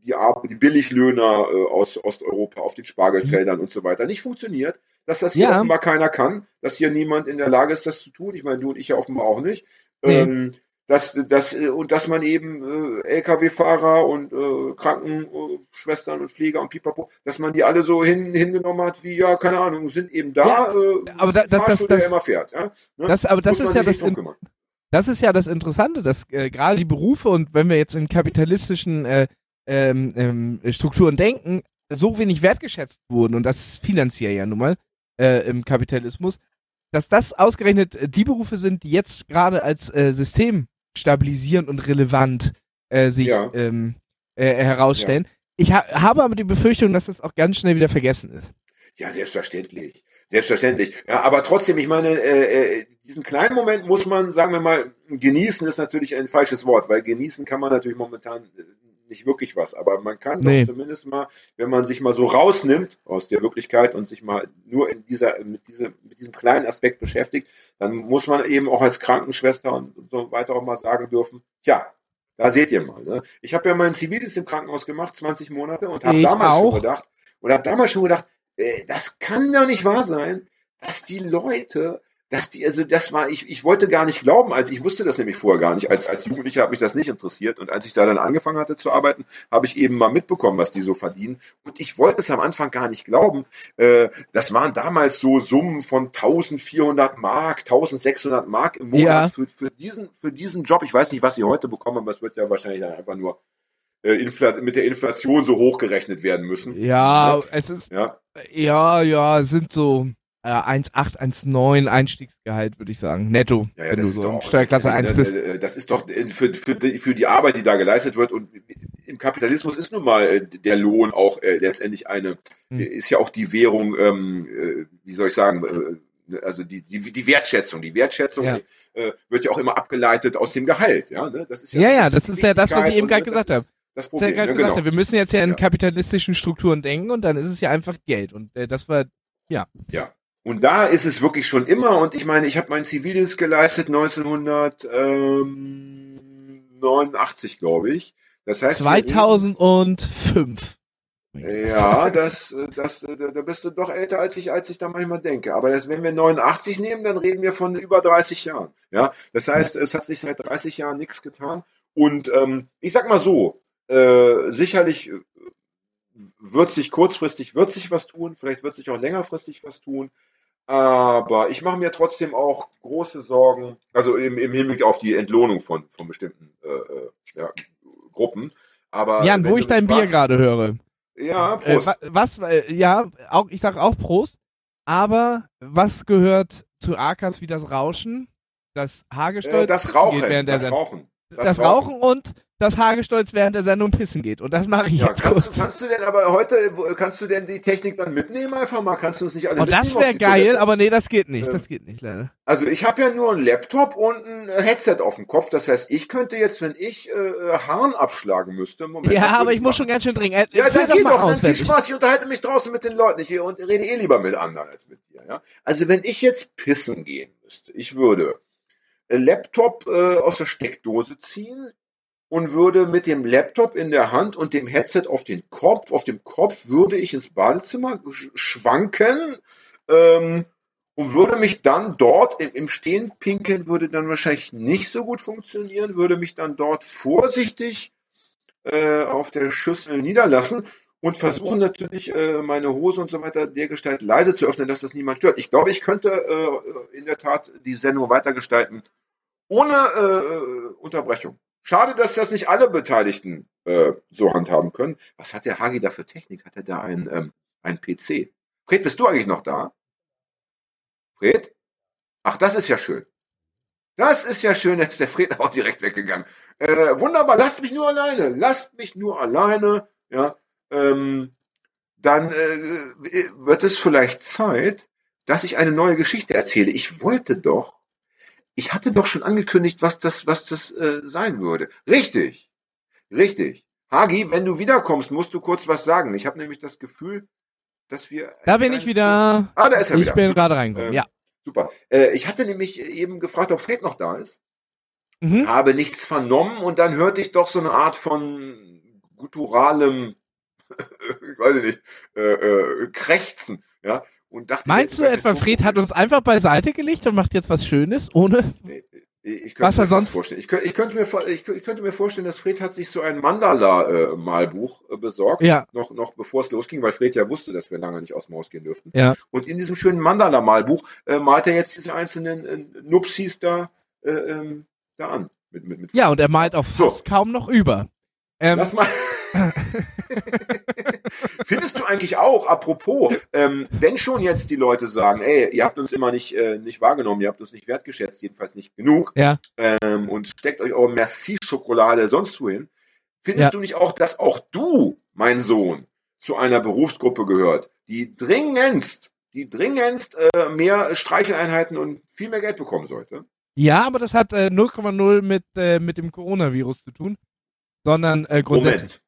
die, die Billiglöhner äh, aus Osteuropa auf den Spargelfeldern und so weiter nicht funktioniert, dass das hier Ja. offenbar keiner kann, dass hier niemand in der Lage ist, das zu tun. Ich meine, du und ich ja offenbar auch nicht. Nee. Dass, dass, äh, und dass man eben äh, Lkw-Fahrer und äh, Krankenschwestern und Pfleger und Pipapo, dass man die alle so hin, hingenommen hat, wie, ja, keine Ahnung, sind eben da, Ja, äh, aber da- das- das- der immer fährt. Ja? Ne? Das, aber das Muss ist ja das, in, das ist ja das Interessante, dass äh, gerade die Berufe und wenn wir jetzt in kapitalistischen äh, ähm, ähm, Strukturen denken, so wenig wertgeschätzt wurden und das ist finanziell ja nun mal äh, im Kapitalismus, dass das ausgerechnet äh, die Berufe sind, die jetzt gerade als äh, System stabilisierend und relevant äh, sich Ja. ähm, äh, herausstellen. Ich ha habe aber die Befürchtung, dass das auch ganz schnell wieder vergessen ist. Ja, selbstverständlich. Selbstverständlich. Ja, aber trotzdem, ich meine, äh, äh, diesen kleinen Moment muss man, sagen wir mal, genießen ist natürlich ein falsches Wort, weil genießen kann man natürlich momentan äh, nicht wirklich was. Aber man kann Nee. doch zumindest mal, wenn man sich mal so rausnimmt aus der Wirklichkeit und sich mal nur in dieser, mit, diese, mit diesem kleinen Aspekt beschäftigt, dann muss man eben auch als Krankenschwester und, und so weiter auch mal sagen dürfen, tja, da seht ihr mal. Ne? Ich habe ja meinen Zivildienst im Krankenhaus gemacht, 20 Monate, und habe damals auch. schon gedacht, und habe damals schon gedacht, äh, das kann doch nicht wahr sein, dass die Leute, dass die, also das war, ich, ich wollte gar nicht glauben, als ich wusste das nämlich vorher gar nicht. Als, als Jugendlicher hat mich das nicht interessiert. Und als ich da dann angefangen hatte zu arbeiten, habe ich eben mal mitbekommen, was die so verdienen. Und ich wollte es am Anfang gar nicht glauben. Äh, das waren damals so Summen von 1400 Mark, 1600 Mark im Monat Ja. für, für, diesen, für diesen Job. Ich weiß nicht, was sie heute bekommen, aber es wird ja wahrscheinlich dann einfach nur äh, mit der Inflation so hochgerechnet werden müssen. Ja, es ist Ja, Ja, ja, es sind so äh, 1,8, 1,9 Einstiegsgehalt, würde ich sagen. Netto. Ja, ja, wenn das du ist so doch Steuerklasse das, 1 das, bist. das, ist doch für, für, die, für die Arbeit, die da geleistet wird und im Kapitalismus ist nun mal äh, der Lohn auch äh, letztendlich eine, Hm. äh, ist ja auch die Währung, ähm, äh, wie soll ich sagen, äh, also die, die, die Wertschätzung. Die Wertschätzung Ja. äh, wird ja auch immer abgeleitet aus dem Gehalt. Ja, ne? das ist Ja, ja, die das ist ja das, was ich eben gerade und, gesagt habe. Das Problem. gerade ne? gesagt genau. wir müssen jetzt ja in Ja. kapitalistischen Strukturen denken und dann ist es ja einfach Geld. Und äh, das war, Ja. Und da ist es wirklich schon immer, und ich meine, ich habe meinen Zivildienst geleistet 1989, glaube ich. Das heißt, wir reden- 2005. Ja, das, äh, das, äh, da bist du doch älter als ich, als ich da manchmal denke. Aber das, wenn wir 89 nehmen, dann reden wir von über 30 Jahren. Ja, das heißt, es hat sich seit 30 Jahren nichts getan. Und ähm, ich sag mal so, äh, sicherlich äh, wird sich kurzfristig wird sich was tun, vielleicht wird sich auch längerfristig was tun. Aber ich mache mir trotzdem auch große Sorgen, also im, im Hinblick auf die Entlohnung von, von bestimmten äh, äh, ja, Gruppen. Aber Jan, wo ich dein Bier gerade höre. Ja, Äh, Prost. wa- was, äh, ja, auch, ich sag auch Prost, aber was gehört zu Akas wie das Rauschen? Das Hagestolz äh, das Rauchen, geht während der das Sendung. Rauchen. Das, Rauchen und das Hagestolz während der Sendung pissen geht. Und das mache ich Ja, jetzt kannst, du, kurz. kannst du denn aber heute, kannst du denn die Technik dann mitnehmen einfach mal? Kannst du uns nicht alle Und das wäre geil, Toilette? aber nee, das geht nicht. Ähm, Das geht nicht, leider. Also ich habe ja nur einen Laptop und ein Headset auf dem Kopf. Das heißt, ich könnte jetzt, wenn ich äh, Haaren abschlagen müsste, Moment, Ja, aber ich muss schon ganz schön dringend. Äh, Ja, dann geh doch, dann aus, viel wenn Spaß. Ich unterhalte mich draußen mit den Leuten ich, und rede eh lieber mit anderen als mit dir. Ja? Also wenn ich jetzt pissen gehen müsste, ich würde einen Laptop äh, aus der Steckdose ziehen und würde mit dem Laptop in der Hand und dem Headset auf den Kopf, auf dem Kopf würde ich ins Badezimmer sch schwanken ähm, und würde mich dann dort im, im Stehen pinkeln, würde dann wahrscheinlich nicht so gut funktionieren, würde mich dann dort vorsichtig äh, auf der Schüssel niederlassen und versuchen natürlich äh, meine Hose und so weiter dergestalt leise zu öffnen, dass das niemand stört. Ich glaube, ich könnte äh, in der Tat die Sendung weitergestalten ohne äh, Unterbrechung. Schade, dass das nicht alle Beteiligten äh, so handhaben können. Was hat der Hagi da für Technik? Hat er da ein, ähm, ein PC? Fred, bist du eigentlich noch da? Fred? Ach, das ist ja schön. Das ist ja schön, *laughs* da ist der Fred auch direkt weggegangen. Äh, wunderbar, lasst mich nur alleine. Lasst mich nur alleine. Ja, ähm, dann äh, wird es vielleicht Zeit, dass ich eine neue Geschichte erzähle. Ich wollte doch, ich hatte doch schon angekündigt, was das, was das äh, sein würde. Richtig, richtig. Hagi, wenn du wiederkommst, musst du kurz was sagen. Ich habe nämlich das Gefühl, dass wir. Da bin ich wieder. Ah, da ist er Ich wieder. bin gerade reingekommen. Ähm, Ja. Super. Äh, ich hatte nämlich eben gefragt, ob Fred noch da ist. Mhm. Habe nichts vernommen und dann hörte ich doch so eine Art von gutturalem, *laughs* ich weiß nicht, äh, äh, Krächzen. Ja, und dachte, Meinst du etwa, Fred hat uns einfach beiseite gelegt und macht jetzt was Schönes, ohne. Ich könnte Was mir er sonst- vorstellen. Ich, könnte, ich, könnte mir, ich, ich könnte mir vorstellen, dass Fred hat sich so ein Mandala-Malbuch äh, besorgt, Ja. noch, noch bevor es losging, weil Fred ja wusste, dass wir lange nicht aus dem Haus gehen dürften. Ja. Und in diesem schönen Mandala-Malbuch äh, malt er jetzt diese einzelnen äh, Nupsis da, äh, ähm, da an. Mit, mit, mit Ja, und er malt auch So. fast kaum noch über. Ähm, Lass mal. *laughs* Findest du eigentlich auch, apropos, ähm, wenn schon jetzt die Leute sagen, ey, ihr habt uns immer nicht, äh, nicht wahrgenommen, ihr habt uns nicht wertgeschätzt, jedenfalls nicht genug, Ja. ähm, und steckt euch eure Merci-Schokolade sonst wohin, findest Ja. du nicht auch, dass auch du, mein Sohn, zu einer Berufsgruppe gehört, die dringendst, die dringendst äh, mehr Streicheleinheiten und viel mehr Geld bekommen sollte? ja, aber das hat äh, 0,0 mit, äh, mit dem Coronavirus zu tun, sondern äh, grundsätzlich. Moment.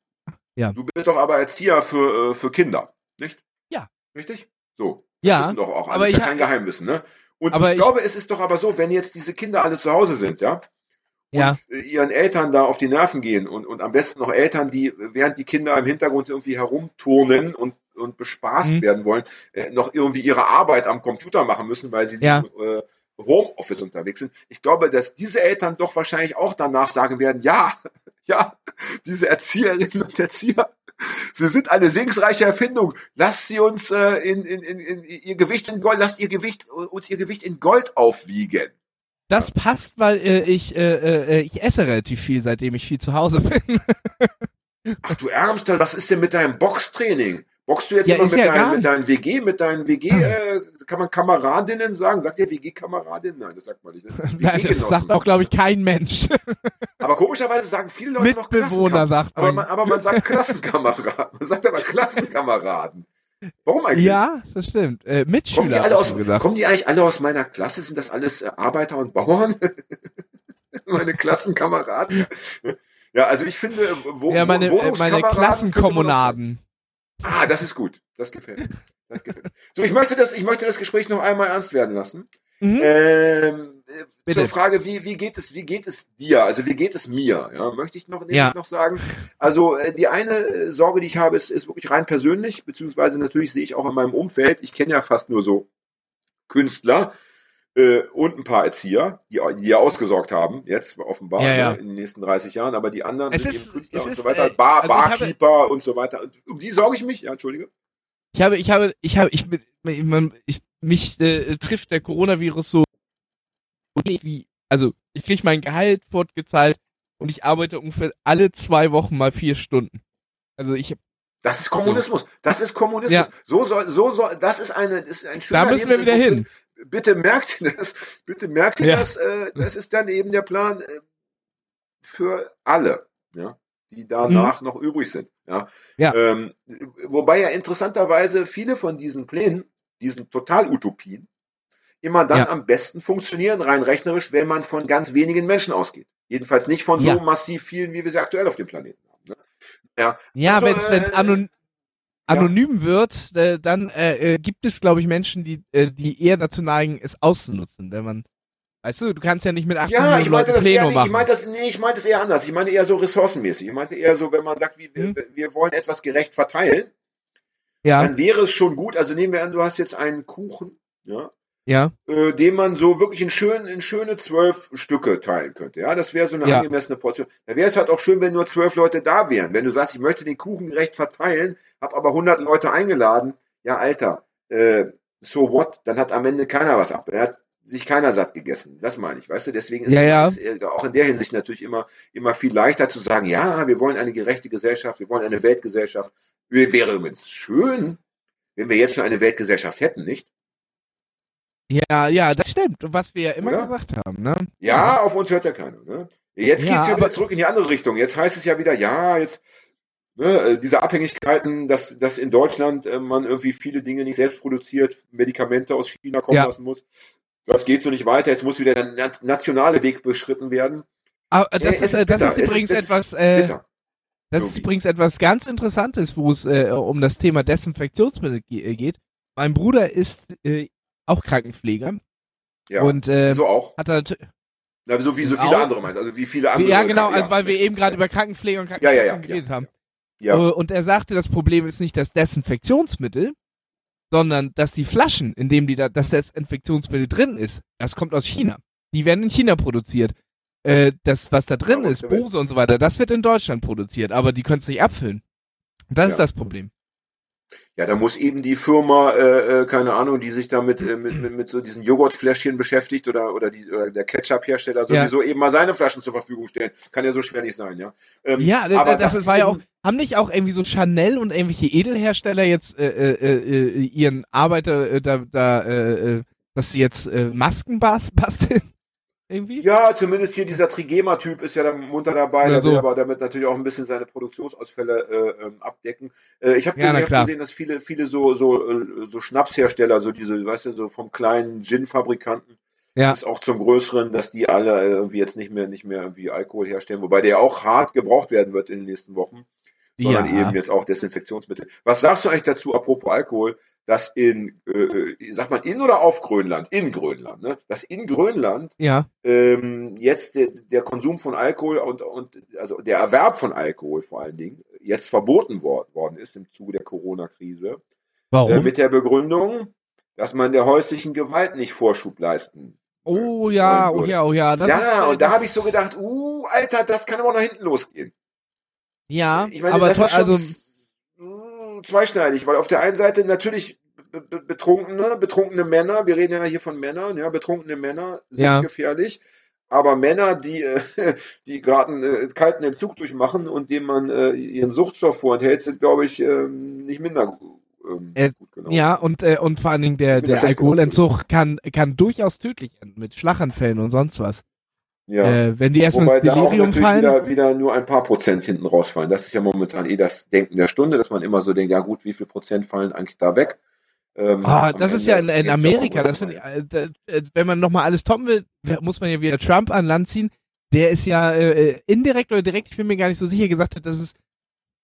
Ja. Du bist doch aber Erzieher für, äh, für Kinder, nicht? Ja. Richtig? So. Ja, wissen doch auch alle. aber ist ich ja kein Geheimwissen, ne? Und Aber ich, ich- glaube, es ist doch aber so, wenn jetzt diese Kinder alle zu Hause sind, ja, Ja. und äh, ihren Eltern da auf die Nerven gehen und, und am besten noch Eltern, die, während die Kinder im Hintergrund irgendwie herumturnen und, und bespaßt Mhm. werden wollen, äh, noch irgendwie ihre Arbeit am Computer machen müssen, weil sie Ja. im äh, Homeoffice unterwegs sind. Ich glaube, dass diese Eltern doch wahrscheinlich auch danach sagen werden, ja, *laughs* ja, diese Erzieherinnen und Erzieher, sie sind eine segensreiche Erfindung. Lasst sie uns äh, in, in, in, in ihr Gewicht in Gold, lasst ihr Gewicht, uns ihr Gewicht in Gold aufwiegen. Das passt, weil äh, ich, äh, äh, ich esse relativ viel, seitdem ich viel zu Hause bin. Ach du Ärmster, was ist denn mit deinem Boxtraining? Boxst du jetzt Ja, immer mit, ja deinen, mit deinen WG, mit deinen WG, äh, kann man Kameradinnen sagen? Sagt ihr WG-Kameradin? Nein, das sagt man nicht. Ne? *laughs* Nein, das sagt auch, glaube ich, kein Mensch. *laughs* Aber komischerweise sagen viele Leute noch Mitbewohner, Klassenkam- sagt aber man. man. Aber man sagt Klassenkameraden. Man sagt aber Klassenkameraden. Warum eigentlich? Ja, das stimmt. Äh, Kommen die, Mitschüler, alle aus, kommen die eigentlich alle aus meiner Klasse? Sind das alles äh, Arbeiter und Bauern? *laughs* meine Klassenkameraden? Ja, also ich finde, äh, wo, Ja, meine, äh, meine man. Klassenkommunaden. Ah, das ist gut. Das gefällt mir. Das gefällt mir. So, ich möchte das, ich möchte das Gespräch noch einmal ernst werden lassen. Mhm. Ähm, äh, zur Frage, wie, wie geht es, wie geht es dir? Also wie geht es mir? Ja, möchte ich noch, Ja. noch sagen. Also äh, die eine äh, Sorge, die ich habe, ist, ist wirklich rein persönlich, beziehungsweise natürlich sehe ich auch in meinem Umfeld. Ich kenne ja fast nur so Künstler äh, und ein paar Erzieher, die, die ja ausgesorgt haben, jetzt offenbar Ja, ja. Ne, in den nächsten 30 Jahren, aber die anderen Es sind ist- eben Künstler es und ist, so weiter, äh, Bar, also ich habe- Barkeeper und so weiter. Und um die sorge ich mich. Ja, entschuldige. Ich habe, ich habe, ich habe, ich bin, ich, ich mich äh, trifft der Coronavirus so wie, also ich krieg mein Gehalt fortgezahlt und ich arbeite ungefähr alle zwei Wochen mal vier Stunden. Also ich Das ist Kommunismus. Das ist Kommunismus. Ja. So soll, so soll, das ist eine, ist ein schöner Da müssen wir wieder hin. Bitte merkt ihr *laughs* das. Bitte merkt ihr Ja. das. Äh, das ist dann eben der Plan äh, für alle, ja, die danach noch übrig sind. Ja. Mhm. Ja. Ähm, wobei ja interessanterweise viele von diesen Plänen, diesen Total-Utopien, immer dann Ja. am besten funktionieren, rein rechnerisch, wenn man von ganz wenigen Menschen ausgeht. Jedenfalls nicht von so massiv vielen, wie wir sie aktuell auf dem Planeten haben. Ne? Ja, Ja, Also, wenn's wenn's äh, anon anonym wird, äh, dann äh, äh, gibt es, glaube ich, Menschen, die äh, die eher dazu neigen, es auszunutzen, wenn man, weißt du, du kannst ja nicht mit 18 Ja, ich meinte das eher nicht, machen. ich meinte das, nee, ich meinte es eher anders. Ich meine eher so ressourcenmäßig. Ich meinte eher so, wenn man sagt, wie, wir, Hm. wir wollen etwas gerecht verteilen, ja, dann wäre es schon gut. Also nehmen wir an, du hast jetzt einen Kuchen, ja, ja, äh, den man so wirklich in, schön, in schöne zwölf Stücke teilen könnte. Ja, das wäre so eine Ja. angemessene Portion. Da wäre es halt auch schön, wenn nur zwölf Leute da wären. Wenn du sagst, ich möchte den Kuchen gerecht verteilen, habe aber 100 Leute eingeladen, ja, Alter, äh, so what? Dann hat am Ende keiner was ab. Dann hat sich keiner satt gegessen. Das meine ich, weißt du? Deswegen ist Ja, es auch in der Hinsicht natürlich immer, immer viel leichter zu sagen, ja, wir wollen eine gerechte Gesellschaft, wir wollen eine Weltgesellschaft. Wäre übrigens schön, wenn wir jetzt schon eine Weltgesellschaft hätten, nicht? Ja, ja, das stimmt. Was wir ja immer Oder? gesagt haben, ne? Ja, auf uns hört ja keiner. Ne? Jetzt Ja, geht's ja wieder aber- zurück in die andere Richtung. Jetzt heißt es ja wieder, ja, jetzt ne, äh, diese Abhängigkeiten, dass, dass in Deutschland äh, man irgendwie viele Dinge nicht selbst produziert, Medikamente aus China kommen Ja. lassen muss. Das geht so nicht weiter. Jetzt muss wieder der na- nationale Weg beschritten werden. Aber Ja, das es ist, ist das ist übrigens es etwas, äh, Bitter. das ist übrigens etwas ganz Interessantes, wo es äh, um das Thema Desinfektionsmittel äh, geht. Mein Bruder ist äh, auch Krankenpfleger Ja. und äh, so auch. hat halt Na, so wie so viele Auch- andere meinst. Also wie viele andere. ja genau, also weil wir eben gerade über Krankenpfleger und Ja, ja, ja, geredet haben. Ja. Äh, Und er sagte, das Problem ist nicht das Desinfektionsmittel, sondern dass die Flaschen, in denen die da, das Desinfektionsmittel drin ist, das kommt aus China. Die werden in China produziert. Äh, das, was da drin Ja, ist, Bose und so weiter, das wird in Deutschland produziert, aber die können es nicht abfüllen. Das Ja. ist das Problem. Ja, da muss eben die Firma, äh, äh, keine Ahnung, die sich da mit, äh, mit, mit, mit so diesen Joghurtfläschchen beschäftigt oder, oder, die, oder der Ketchup-Hersteller Ja. sowieso eben mal seine Flaschen zur Verfügung stellen. Kann ja so schwer nicht sein, ja. Ähm, Ja, das, aber das, ist war ja auch, haben nicht auch irgendwie so Chanel und irgendwelche Edelhersteller jetzt äh, äh, äh, ihren Arbeiter äh, da, da äh, äh, dass sie jetzt äh, Masken bas *laughs* basteln? Irgendwie? Ja, zumindest hier dieser Trigema-Typ ist ja da munter dabei, Oder der so. will aber damit natürlich auch ein bisschen seine Produktionsausfälle äh, ähm, abdecken. Äh, ich habe Ja, gesehen, klar. gesehen, dass viele, viele so, so, äh, so Schnapshersteller, so diese, weißt du, so vom kleinen Gin-Fabrikanten Ja. bis auch zum größeren, dass die alle äh, irgendwie jetzt nicht mehr, nicht mehr irgendwie Alkohol herstellen, wobei der auch hart gebraucht werden wird in den nächsten Wochen. sondern Ja. eben jetzt auch Desinfektionsmittel. Was sagst du eigentlich dazu, apropos Alkohol, dass in, äh, äh, sagt man in oder auf Grönland? In Grönland, ne? Dass in Grönland Ja. ähm, jetzt der, der Konsum von Alkohol und, und also der Erwerb von Alkohol vor allen Dingen jetzt verboten wor worden ist im Zuge der Corona-Krise. Äh, Warum? mit der Begründung, dass man der häuslichen Gewalt nicht Vorschub leisten. oh ja, oh ja, oh ja. Das ja, ist, äh, und da habe ich so gedacht, uh, Alter, das kann aber nach hinten losgehen. Ja, Ich meine, aber das ist schon also mh, zweischneidig, weil auf der einen Seite natürlich betrunkene, betrunkene Männer, wir reden ja hier von Männern, ja, betrunkene Männer sind Ja. gefährlich, aber Männer, die, äh, *laughs* die gerade einen äh, kalten Entzug durchmachen und dem man äh, ihren Suchtstoff vorenthält, sind, glaube ich, ähm, nicht minder ähm, Äh, gut gelaunt. ja und äh, und vor allen Dingen der der Alkoholentzug kann kann durchaus tödlich enden mit Schlaganfällen und sonst was. ja. Äh, wenn die erstmal Wobei ins da auch Delirium fallen. wieder, wieder nur ein paar Prozent hinten rausfallen. Das ist ja momentan eh das Denken der Stunde, dass man immer so denkt, ja gut, wie viel Prozent fallen eigentlich da weg? Ähm, Ah, am das ist Ende ja in, in Amerika, das finde ich, äh, äh, wenn man nochmal alles toppen will, muss man ja wieder Trump an Land ziehen. Der ist ja äh, äh, indirekt oder direkt, ich bin mir gar nicht so sicher, gesagt hat, dass es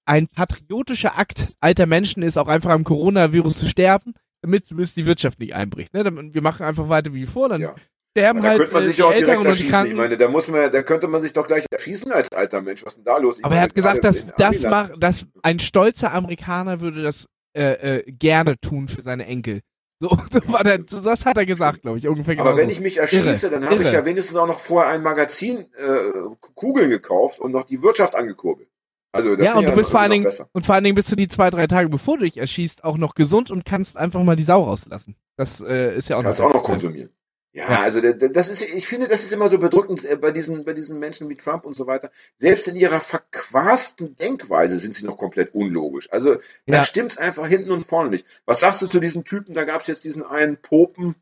ein patriotischer Akt alter Menschen ist, auch einfach am Coronavirus zu sterben, damit zumindest die Wirtschaft nicht einbricht. Ne? Wir machen einfach weiter wie vor, dann Ja. sterben Da halt könnte man äh, sich die ja auch direkt Älteren und die erschießen. Ich meine, da muss man, da könnte man sich doch gleich erschießen als alter Mensch. Was ist denn da los? Ich Aber er hat gesagt, dass das macht, dass ein stolzer Amerikaner würde das äh, äh, gerne tun für seine Enkel. So, *laughs* so war der, so, das hat er gesagt, glaube ich, ungefähr Aber wenn ich mich erschieße, dann habe ich ja wenigstens auch noch vorher ein Magazin äh, Kugeln gekauft und noch die Wirtschaft angekurbelt. Also das Ja, und du bist vor allen Dingen, und vor allen Dingen bist du die zwei, drei Tage, bevor du dich erschießt, auch noch gesund und kannst einfach mal die Sau rauslassen. Das äh, ist ja auch Kannst noch. auch noch konsumieren. Ja, also das ist, ich finde, das ist immer so bedrückend äh, bei diesen, bei diesen Menschen wie Trump und so weiter. Selbst in ihrer verquasten Denkweise sind sie noch komplett unlogisch. Also da Ja. stimmt's einfach hinten und vorne nicht. Was sagst du zu diesen Typen? Da gab's jetzt diesen einen Popen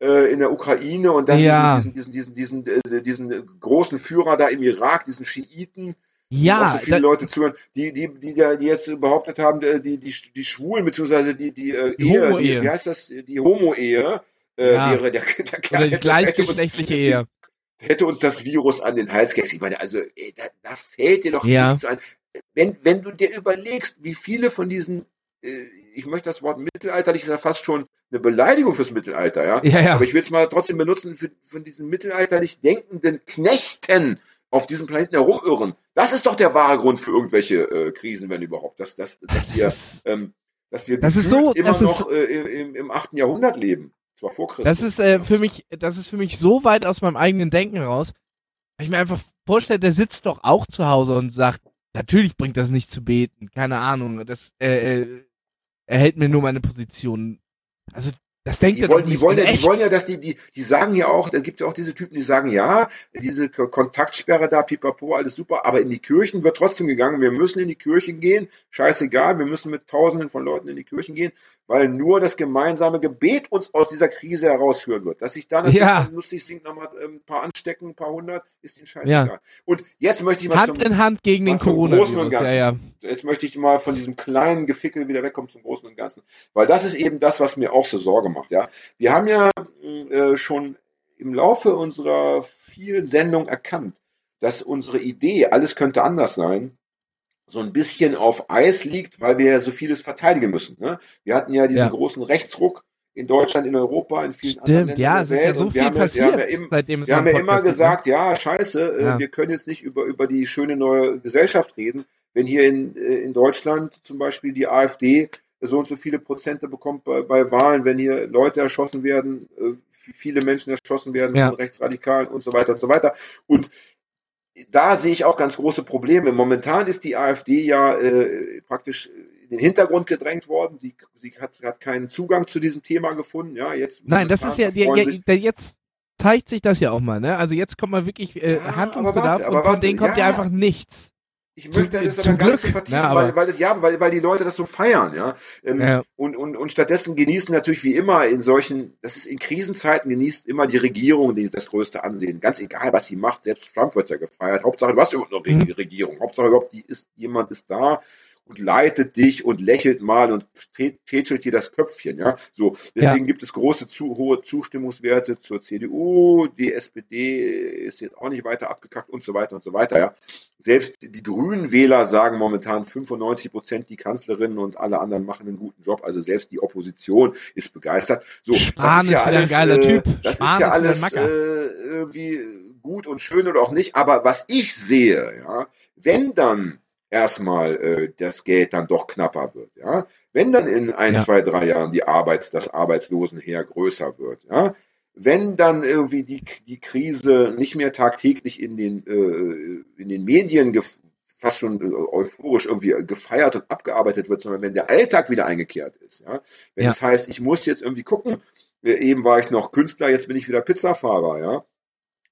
äh, in der Ukraine und dann Ja. diesen, diesen, diesen, diesen, diesen, äh, diesen äh, großen Führer da im Irak, diesen Schiiten, Ja, so viele da, Leute zuhören, die, die, die, da, die jetzt behauptet haben, die, die, die Schwulen, beziehungsweise die, die, äh, Ehe, die, wie heißt das, die Homo-Ehe, äh, Ja. wäre der, *laughs* der Kerl, oder die hätte- hätte uns- gleichgeschlechtliche Ehe. hätte uns das Virus an den Hals gehext. Ich meine, also, ey, da, da fällt dir doch Ja. nichts ein. Wenn, wenn du dir überlegst, wie viele von diesen, äh, ich möchte das Wort mittelalterlich, ist ja fast schon eine Beleidigung fürs Mittelalter, ja. Ja, ja. Aber ich will es mal trotzdem benutzen für, von diesen mittelalterlich denkenden Knechten auf diesem Planeten herumirren. Das ist doch der wahre Grund für irgendwelche äh, Krisen, wenn überhaupt. Dass, dass, dass Das wir, ist, ähm, dass wir Das ist so- immer noch äh, im, im 8. Jahrhundert leben. Zwar vor Christus. das ist äh, für mich, das ist für mich so weit aus meinem eigenen Denken raus, weil ich mir einfach vorstelle, der sitzt doch auch zu Hause und sagt, natürlich bringt das nicht zu beten, keine Ahnung, das äh, äh, erhält mir nur meine Position. Also das denkt die wollen, die wollen ja, die wollen ja, dass die, die, die sagen ja auch, da gibt ja auch diese Typen, die sagen, ja, diese Kontaktsperre da, pipapo, alles super, aber in die Kirchen wird trotzdem gegangen. Wir müssen in die Kirchen gehen, scheißegal, wir müssen mit Tausenden von Leuten in die Kirchen gehen, weil nur das gemeinsame Gebet uns aus dieser Krise herausführen wird. Dass sich dann natürlich Ja. lustig singt, nochmal ähm, ein paar anstecken, ein paar hundert, ist ihnen scheißegal. Ja. Und jetzt möchte ich mal Hand zum, in Hand gegen den zum Großen und Coronavirus. Ja, Ganzen. ja. jetzt möchte ich mal von diesem kleinen Gefickel wieder wegkommen zum Großen und Ganzen. Weil das ist eben das, was mir auch so Sorge macht. Ja, Wir haben ja äh, schon im Laufe unserer vielen Sendungen erkannt, dass unsere Idee, alles könnte anders sein, so ein bisschen auf Eis liegt, weil wir ja so vieles verteidigen müssen. Ne? Wir hatten ja diesen Ja. großen Rechtsruck in Deutschland, in Europa, in vielen anderen Stimmt, Ländern ja, es ist ja so wir viel haben ja- wir passiert, haben ja im- seitdem es wir haben ja immer gibt, gesagt, ja, scheiße, äh, Ja. wir können jetzt nicht über, über die schöne neue Gesellschaft reden, wenn hier in, äh, in Deutschland zum Beispiel die AfD so und so viele Prozente bekommt bei, bei Wahlen, wenn hier Leute erschossen werden, äh, viele Menschen erschossen werden Ja. von Rechtsradikalen und so weiter und so weiter. Und da sehe ich auch ganz große Probleme. Momentan ist die AfD ja äh, praktisch in den Hintergrund gedrängt worden. Sie, sie hat, hat keinen Zugang zu diesem Thema gefunden. Ja, jetzt Nein, das ist ja, ja, ja jetzt zeigt sich das ja auch mal, ne? Also jetzt kommt mal wirklich äh, Ja, aber Handlungsbedarf warte, aber und von denen kommt ja. einfach nichts. Ich möchte Zum- das aber gar nicht so vertiefen, aber- weil, weil das ja, weil, weil die Leute das so feiern, ja. Ähm, Ja. Und, und, und stattdessen genießen natürlich wie immer in solchen, das ist in Krisenzeiten genießt immer die Regierung die, das größte Ansehen. Ganz egal, was sie macht, selbst Trump wird ja gefeiert. Hauptsache, du hast überhaupt noch Mhm. Regierung. Hauptsache überhaupt, die ist, jemand ist da und leitet dich und lächelt mal und tä- tätschelt dir das Köpfchen, ja. So. Deswegen gibt es große, zu, hohe Zustimmungswerte zur CDU. Die SPD ist jetzt auch nicht weiter abgekackt und so weiter und so weiter, ja. Selbst die grünen Wähler sagen momentan 95 Prozent, die Kanzlerin und alle anderen machen einen guten Job. Also selbst die Opposition ist begeistert. So, Spahn ist wieder ein geiler äh, Typ. Das Spahn ist ja alles äh, irgendwie gut und schön oder auch nicht. Aber was ich sehe, ja, wenn dann erstmal äh, das Geld dann doch knapper wird, ja, wenn dann in ein, Ja. zwei, drei Jahren die Arbeits, das Arbeitslosenheer größer wird, ja, wenn dann irgendwie die, die Krise nicht mehr tagtäglich in den, äh, in den Medien fast schon äh, euphorisch irgendwie gefeiert und abgearbeitet wird, sondern wenn der Alltag wieder eingekehrt ist, ja, wenn Ja. das heißt, ich muss jetzt irgendwie gucken, äh, eben war ich noch Künstler, jetzt bin ich wieder Pizzafahrer, ja.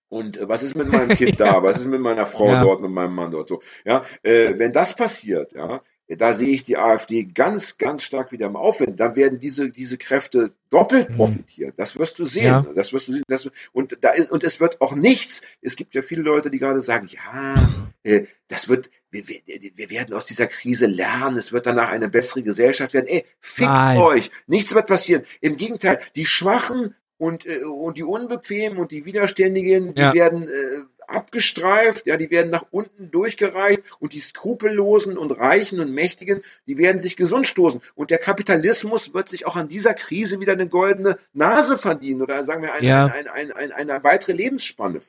Und äh, was ist mit meinem Kind *laughs* da? Was ist mit meiner Frau Ja. dort, mit meinem Mann dort so? Ja, äh, wenn das passiert, ja, da sehe ich die AfD ganz, ganz stark wieder im Aufwind. Da werden diese, diese Kräfte doppelt Mhm. profitieren. Das wirst du sehen. Ja. Das wirst du sehen. Das, und da ist, und es wird auch nichts. Es gibt ja viele Leute, die gerade sagen, ja, äh, das wird, wir, wir, wir werden aus dieser Krise lernen. Es wird danach eine bessere Gesellschaft werden. Ey, fickt Nein. euch. Nichts wird passieren. Im Gegenteil, die Schwachen und, äh, und die Unbequemen und die Widerständigen, die Ja. werden äh, abgestreift, ja, die werden nach unten durchgereicht und die Skrupellosen und Reichen und Mächtigen, die werden sich gesund stoßen. Und der Kapitalismus wird sich auch an dieser Krise wieder eine goldene Nase verdienen oder sagen wir eine, Ja. eine, eine, eine, eine weitere Lebensspanne.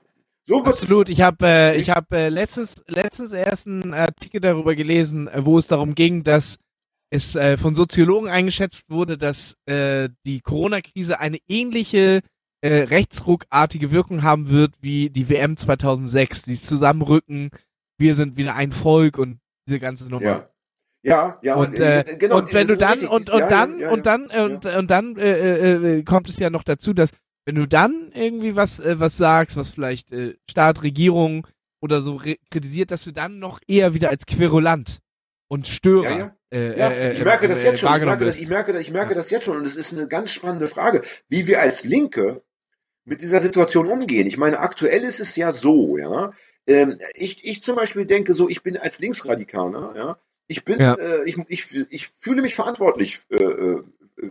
So Absolut. Ich habe äh, ich hab, äh, letztens, letztens erst einen Artikel darüber gelesen, äh, wo es darum ging, dass es äh, von Soziologen eingeschätzt wurde, dass äh, die Corona-Krise eine ähnliche äh, rechtsruckartige Wirkung haben wird wie die WM 2006. Dieses Zusammenrücken, wir sind wieder ein Volk und diese ganze Nummer. Ja. Ja, ja, Und, äh, genau, und wenn du dann richtig. und und Ja, dann ja, ja, und dann äh, und, und dann äh, äh, äh, kommt es ja noch dazu, dass wenn du dann irgendwie was äh, was sagst, was vielleicht äh, Staat, Regierung oder so kritisiert, dass du dann noch eher wieder als Querulant und Störer. Äh, Ja, äh, ich merke das äh, jetzt schon. Ich merke das, ich merke ich merke das jetzt schon. Und es ist eine ganz spannende Frage, wie wir als Linke mit dieser Situation umgehen. Ich meine, aktuell ist es ja so, ja. Ähm, ich, ich zum Beispiel denke so, ich bin als Linksradikaler, ja. Ich bin, Ja. äh, ich, ich, ich fühle mich verantwortlich äh, äh,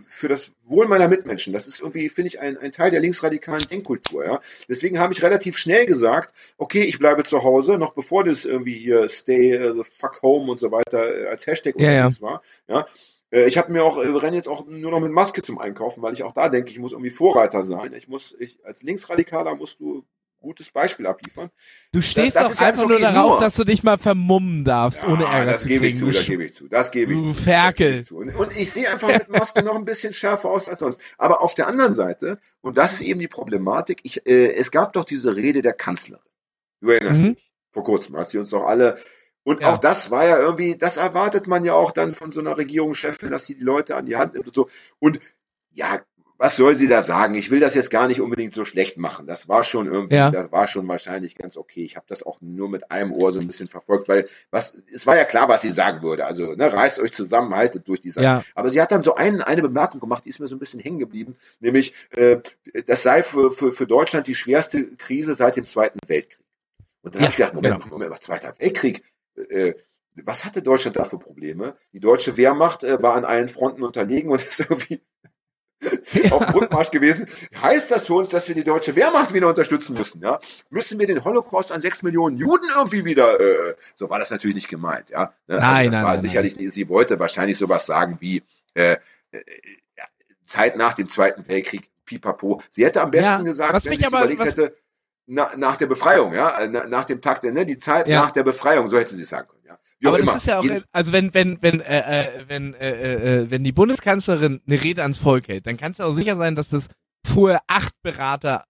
für das Wohl meiner Mitmenschen. Das ist irgendwie, finde ich, ein, ein Teil der linksradikalen Denkkultur, ja. Deswegen habe ich relativ schnell gesagt, okay, ich bleibe zu Hause, noch bevor das irgendwie hier Stay the fuck home und so weiter äh, als Hashtag Ja, ja. war, ja. Äh, Ich habe mir auch, äh, renne jetzt auch nur noch mit Maske zum Einkaufen, weil ich auch da denke, ich muss irgendwie Vorreiter sein. Ich muss, ich, als Linksradikaler musst du gutes Beispiel abliefern. Du stehst das ist ja einfach nur okay, darauf, nur- dass du dich mal vermummen darfst, ohne Ja, Ärger das zu gebe ich kriegen. zu, Du das gebe ich zu, das gebe ich Du zu. Ferkel. Das gebe ich zu. Und, und ich sehe einfach mit Maske noch ein bisschen schärfer aus als sonst. Aber auf der anderen Seite, und das ist eben die Problematik, ich, äh, es gab doch diese Rede der Kanzlerin. Du erinnerst Mhm. dich. Vor kurzem, als sie uns doch alle und Ja. auch das war ja irgendwie, das erwartet man ja auch dann von so einer Regierungschefin, dass sie die Leute an die Hand nimmt und so. Und ja, was soll sie da sagen? Ich will das jetzt gar nicht unbedingt so schlecht machen. Das war schon irgendwie, Ja. das war schon wahrscheinlich ganz okay. Ich habe das auch nur mit einem Ohr so ein bisschen verfolgt, weil was, es war ja klar, was sie sagen würde. Also ne, reißt euch zusammen, haltet durch die Sache. Ja. Aber sie hat dann so ein, eine Bemerkung gemacht, die ist mir so ein bisschen hängen geblieben, nämlich äh, das sei für, für, für Deutschland die schwerste Krise seit dem Zweiten Weltkrieg. Und dann Ja, habe ich gedacht, Moment, genau. Moment, was Zweiter Weltkrieg? Äh, was hatte Deutschland da für Probleme? Die deutsche Wehrmacht äh, war an allen Fronten unterlegen und *laughs* ist irgendwie auf Rückmarsch gewesen. Heißt das für uns, dass wir die deutsche Wehrmacht wieder unterstützen müssen? Ja? Müssen wir den Holocaust an sechs Millionen Juden irgendwie wieder? Äh, so war das natürlich nicht gemeint. Ja? Ne? Nein, das nein, war nein, sicherlich nicht. Sie wollte wahrscheinlich sowas sagen wie äh, äh, ja, Zeit nach dem Zweiten Weltkrieg. Pipapo. Sie hätte am besten Ja, gesagt, was wenn mich sie aber- überlegt was- hätte, na, nach der Befreiung, ja, äh, na, nach dem Tag der, ne, die Zeit Ja. nach der Befreiung, so hätte sie es sagen können, ja. Wie auch Aber immer. das ist ja auch, also wenn wenn wenn äh, äh, wenn äh, äh, äh, wenn die Bundeskanzlerin eine Rede ans Volk hält, dann kannst du auch sicher sein, dass das vorher acht Berater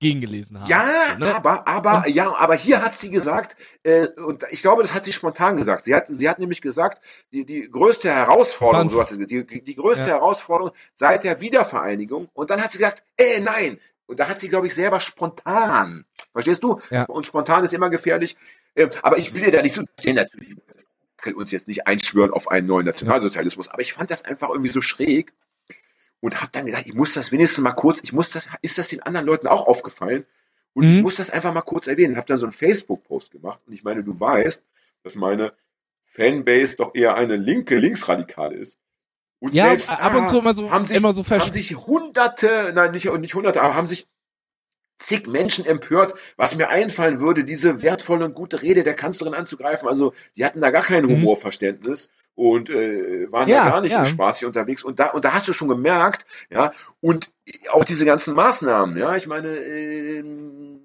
gegengelesen haben. Ja, ne? aber, aber, ja, aber hier hat sie gesagt, äh, und ich glaube, das hat sie spontan gesagt. Sie hat, sie hat nämlich gesagt, die, die größte Herausforderung, so hat sie die, die größte Ja. Herausforderung seit der Wiedervereinigung. Und dann hat sie gesagt, äh, nein. Und da hat sie, glaube ich, selber spontan. Verstehst du? Ja. Und spontan ist immer gefährlich. Äh, aber ich will dir da nicht so stehen, natürlich. Wir können uns jetzt nicht einschwören auf einen neuen Nationalsozialismus. Aber ich fand das einfach irgendwie so schräg und habe dann gedacht, ich muss das wenigstens mal kurz, ich muss das, ist das den anderen Leuten auch aufgefallen? Und ich Mhm. muss das einfach mal kurz erwähnen. Habe dann so einen Facebook-Post gemacht und ich meine, du weißt, dass meine Fanbase doch eher eine linke Linksradikale ist. Und Ja, selbst ab und zu immer so- haben sich, immer so haben sich hunderte, nein, nicht, nicht hunderte, aber haben sich zig Menschen empört, was mir einfallen würde, diese wertvolle und gute Rede der Kanzlerin anzugreifen. Also die hatten da gar kein Mhm. Humorverständnis und äh, waren Ja, da gar nicht ja. spaßig unterwegs. Und da, und da hast du schon gemerkt, ja, und auch diese ganzen Maßnahmen, ja, ich meine, ähm,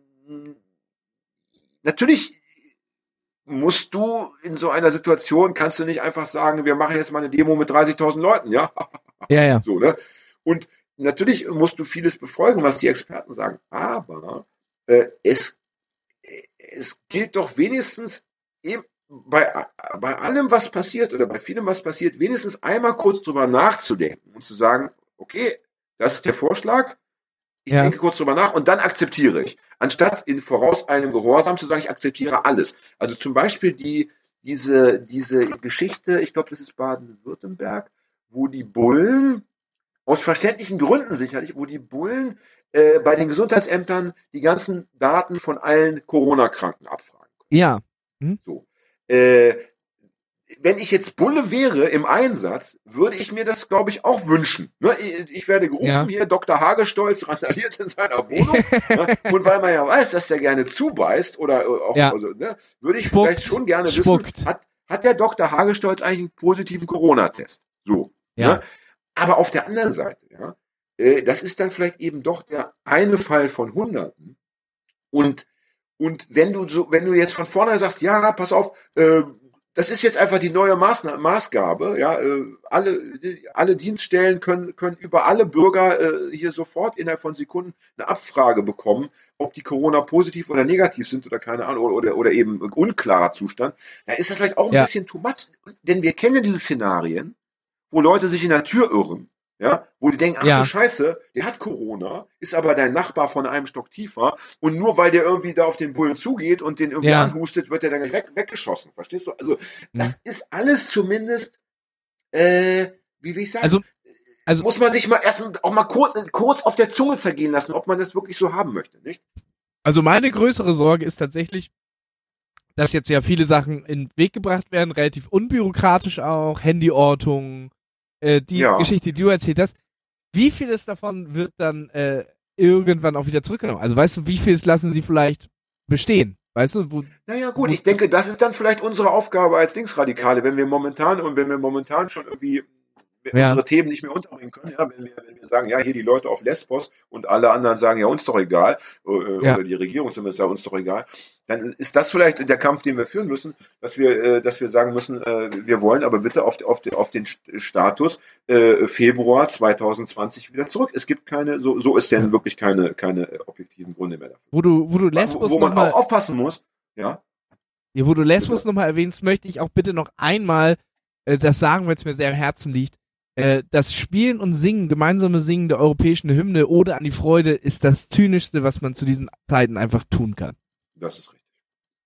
natürlich musst du in so einer Situation, kannst du nicht einfach sagen, wir machen jetzt mal eine Demo mit 30.000 Leuten, ja, Ja, ja. so, ne? Und natürlich musst du vieles befolgen, was die Experten sagen, aber äh, es, es gilt doch wenigstens eben bei, bei allem, was passiert oder bei vielem, was passiert, wenigstens einmal kurz drüber nachzudenken und zu sagen, okay, das ist der Vorschlag, ich Ja. denke kurz drüber nach und dann akzeptiere ich. Anstatt in vorauseilendem Gehorsam zu sagen, ich akzeptiere alles. Also zum Beispiel die, diese, diese Geschichte, ich glaube, das ist Baden-Württemberg, wo die Bullen, aus verständlichen Gründen sicherlich, wo die Bullen äh, bei den Gesundheitsämtern die ganzen Daten von allen Corona-Kranken abfragen können. Ja. So. Äh, wenn ich jetzt Bulle wäre im Einsatz, würde ich mir das, glaube ich, auch wünschen. Ne? Ich, werde gerufen Ja. hier, Dr. Hagestolz *laughs* randaliert in seiner Wohnung. ne? *laughs* Und weil man ja weiß, dass der gerne zubeißt oder äh, auch, Ja. also, ne, würde ich Spuckt. vielleicht schon gerne Spuckt. wissen, hat, hat der Dr. Hagestolz eigentlich einen positiven Corona-Test? So. Ja. Ne? Aber auf der anderen Seite, ja, äh, das ist dann vielleicht eben doch der eine Fall von Hunderten. Und, und wenn du so, wenn du jetzt von vorne sagst, ja, pass auf, äh, das ist jetzt einfach die neue Maßna Maßgabe. Ja, äh, alle, alle Dienststellen können, können über alle Bürger äh, hier sofort innerhalb von Sekunden eine Abfrage bekommen, ob die Corona positiv oder negativ sind oder keine Ahnung oder, oder, oder eben unklarer Zustand. Da ist das vielleicht auch ein Ja. bisschen too much, denn wir kennen diese Szenarien, wo Leute sich in der Tür irren. Ja, wo die denken, ach Ja. du Scheiße, der hat Corona, ist aber dein Nachbar von einem Stock tiefer und nur weil der irgendwie da auf den Bullen zugeht und den irgendwie Ja. anhustet, wird der dann gleich weg, weggeschossen. Verstehst du? Also, das ist alles zumindest, äh, wie will ich sagen? Also- also- muss man sich mal erst auch mal kurz, kurz auf der Zunge zergehen lassen, ob man das wirklich so haben möchte, nicht? Also meine größere Sorge ist tatsächlich, dass jetzt ja viele Sachen in den Weg gebracht werden, relativ unbürokratisch auch, Handyortung, äh, die Ja. Geschichte, die du erzählt hast. Wie vieles davon wird dann äh, irgendwann auch wieder zurückgenommen? Also weißt du, wie vieles lassen sie vielleicht bestehen? Weißt du, wo, Naja, gut, ich denke, das ist dann vielleicht unsere Aufgabe als Linksradikale, wenn wir momentan und wenn wir momentan schon irgendwie Ja. unsere Themen nicht mehr unterbringen können, ja, wenn wir, wenn wir sagen, ja, hier die Leute auf Lesbos und alle anderen sagen, ja, uns doch egal, äh, Ja. oder die Regierung zumindest sagt, uns doch egal, dann ist das vielleicht der Kampf, den wir führen müssen, dass wir, äh, dass wir sagen müssen, äh, wir wollen aber bitte auf, auf, auf den St- Status äh, Februar 2020 wieder zurück. Es gibt keine, so, so ist denn wirklich keine, keine objektiven Gründe mehr dafür. wo du, wo du Lesbos wo man nochmal auch aufpassen muss, ja, Ja, wo du Lesbos nochmal erwähnst, möchte ich auch bitte noch einmal äh, das sagen, weil es mir sehr am Herzen liegt. Äh, das Spielen und Singen, gemeinsame Singen der europäischen Hymne Ode an die Freude ist das Zynischste, was man zu diesen Zeiten einfach tun kann. Das ist richtig.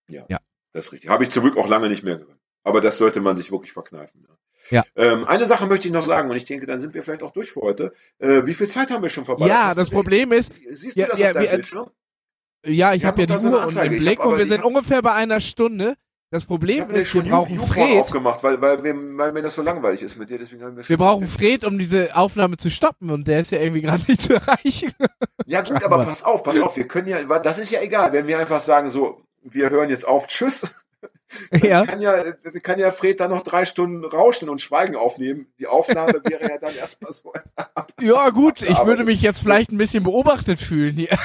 Ja, Ja. das ist richtig. Habe ich zum Glück auch lange nicht mehr gehört. Aber das sollte man sich wirklich verkneifen. Ja. Ähm, eine Sache möchte ich noch sagen und ich denke, dann sind wir vielleicht auch durch für heute. Äh, wie viel Zeit haben wir schon vorbei? Ja, das Problem ist, Siehst Ja, du das ja, auf deinem wir- Bildschirm? ja, ich habe ja doch die Uhr und Ich Blick hab und wir sind hab- ungefähr bei einer Stunde. Das Problem ist, wir brauchen YouPorn Fred. aufgemacht, weil, weil, wir, weil mir das so langweilig ist mit dir. Deswegen haben wir, Wir brauchen Fred, um diese Aufnahme zu stoppen und der ist ja irgendwie gerade *laughs* nicht zu erreichen. Ja gut, aber pass auf, pass auf. Wir können ja, das ist ja egal, wenn wir einfach sagen so, wir hören jetzt auf, tschüss. ja. Kann ja, kann ja Fred dann noch drei Stunden rauschen und Schweigen aufnehmen. Die Aufnahme wäre ja dann erstmal so. ja, gut, ich Aber- würde mich jetzt vielleicht ein bisschen beobachtet fühlen hier.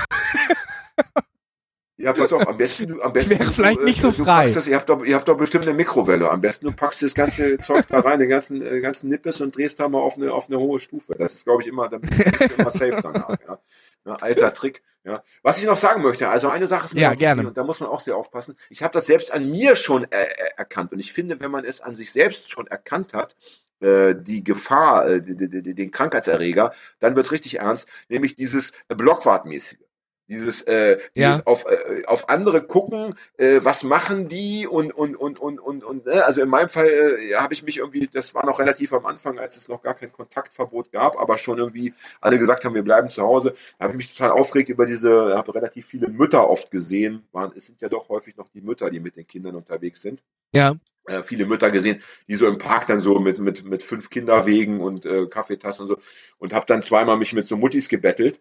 Ja, pass auf, am besten, du- am besten. wäre du, vielleicht äh, nicht so du frei. Das, ihr, habt doch, ihr habt doch bestimmt eine Mikrowelle. Am besten du packst das ganze *laughs* Zeug da rein, den ganzen, äh, ganzen Nippes und drehst da mal auf eine, auf eine hohe Stufe. Das ist, glaube ich, immer, damit bist du immer safe danach, ja. Ja, alter Trick, ja. Was ich noch sagen möchte, also eine Sache ist mir Ja, gerne. und da muss man auch sehr aufpassen. Ich habe das selbst an mir schon äh, äh, erkannt und ich finde, wenn man es an sich selbst schon erkannt hat, äh, die Gefahr, äh, den Krankheitserreger, dann wird's richtig ernst, nämlich dieses Blockwartmäßige. Dieses, äh, dieses Ja. auf, äh, auf andere gucken, äh, was machen die und und und und und und ne? also in meinem Fall äh, habe ich mich irgendwie, das war noch relativ am Anfang, als es noch gar kein Kontaktverbot gab, aber schon irgendwie alle gesagt haben, wir bleiben zu Hause, da habe ich mich total aufgeregt über diese, habe relativ viele Mütter oft gesehen, waren, es sind ja doch häufig noch die Mütter, die mit den Kindern unterwegs sind Ja. äh, viele Mütter gesehen, die so im Park dann so mit mit mit fünf Kinderwegen und äh, Kaffeetassen und so und habe dann zweimal mich mit so Muttis gebettelt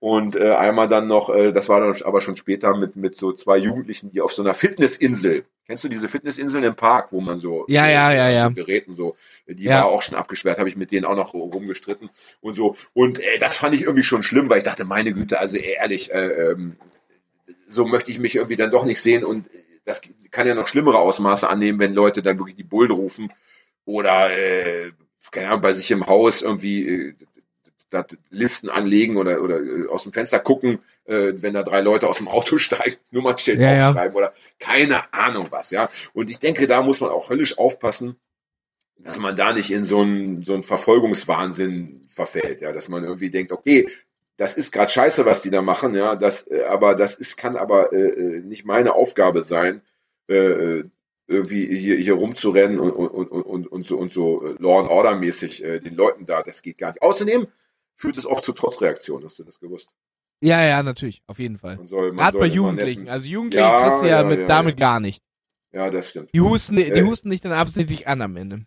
und äh, einmal dann noch, äh, das war dann aber schon später mit mit so zwei Jugendlichen, die auf so einer Fitnessinsel, kennst du diese Fitnessinseln im Park, wo man so Ja, so, ja, ja, ja. Geräten so, die Ja. war auch schon abgesperrt, habe ich mit denen auch noch rumgestritten und so und äh, das fand ich irgendwie schon schlimm, weil ich dachte, meine Güte, also ehrlich, äh, ähm, so möchte ich mich irgendwie dann doch nicht sehen und das kann ja noch schlimmere Ausmaße annehmen, wenn Leute dann wirklich die Bullen rufen oder äh, keine Ahnung, bei sich im Haus irgendwie äh, da Listen anlegen oder, oder äh, aus dem Fenster gucken, äh, wenn da drei Leute aus dem Auto *laughs* steigen, Nummernschild Ja, ja. aufschreiben oder keine Ahnung was, ja. Und ich denke, da muss man auch höllisch aufpassen, dass man da nicht in so einen, so einen Verfolgungswahnsinn verfällt, ja, dass man irgendwie denkt, okay, das ist gerade scheiße, was die da machen, ja, das, äh, aber das ist, kann aber äh, äh, nicht meine Aufgabe sein, äh, äh, irgendwie hier, hier rumzurennen und, und, und, und, und so und so Law and Order mäßig äh, den Leuten da, das geht gar nicht. Außerdem führt es oft zu Trotzreaktionen, hast du das gewusst? Ja, ja, natürlich, auf jeden Fall. Gerade bei Jugendlichen. netten- Also Jugendliche Ja, kriegst du ja, ja, mit, ja, damit gar nicht. Ja, das stimmt. Die husten, die Äh. husten dich dann absichtlich an am Ende.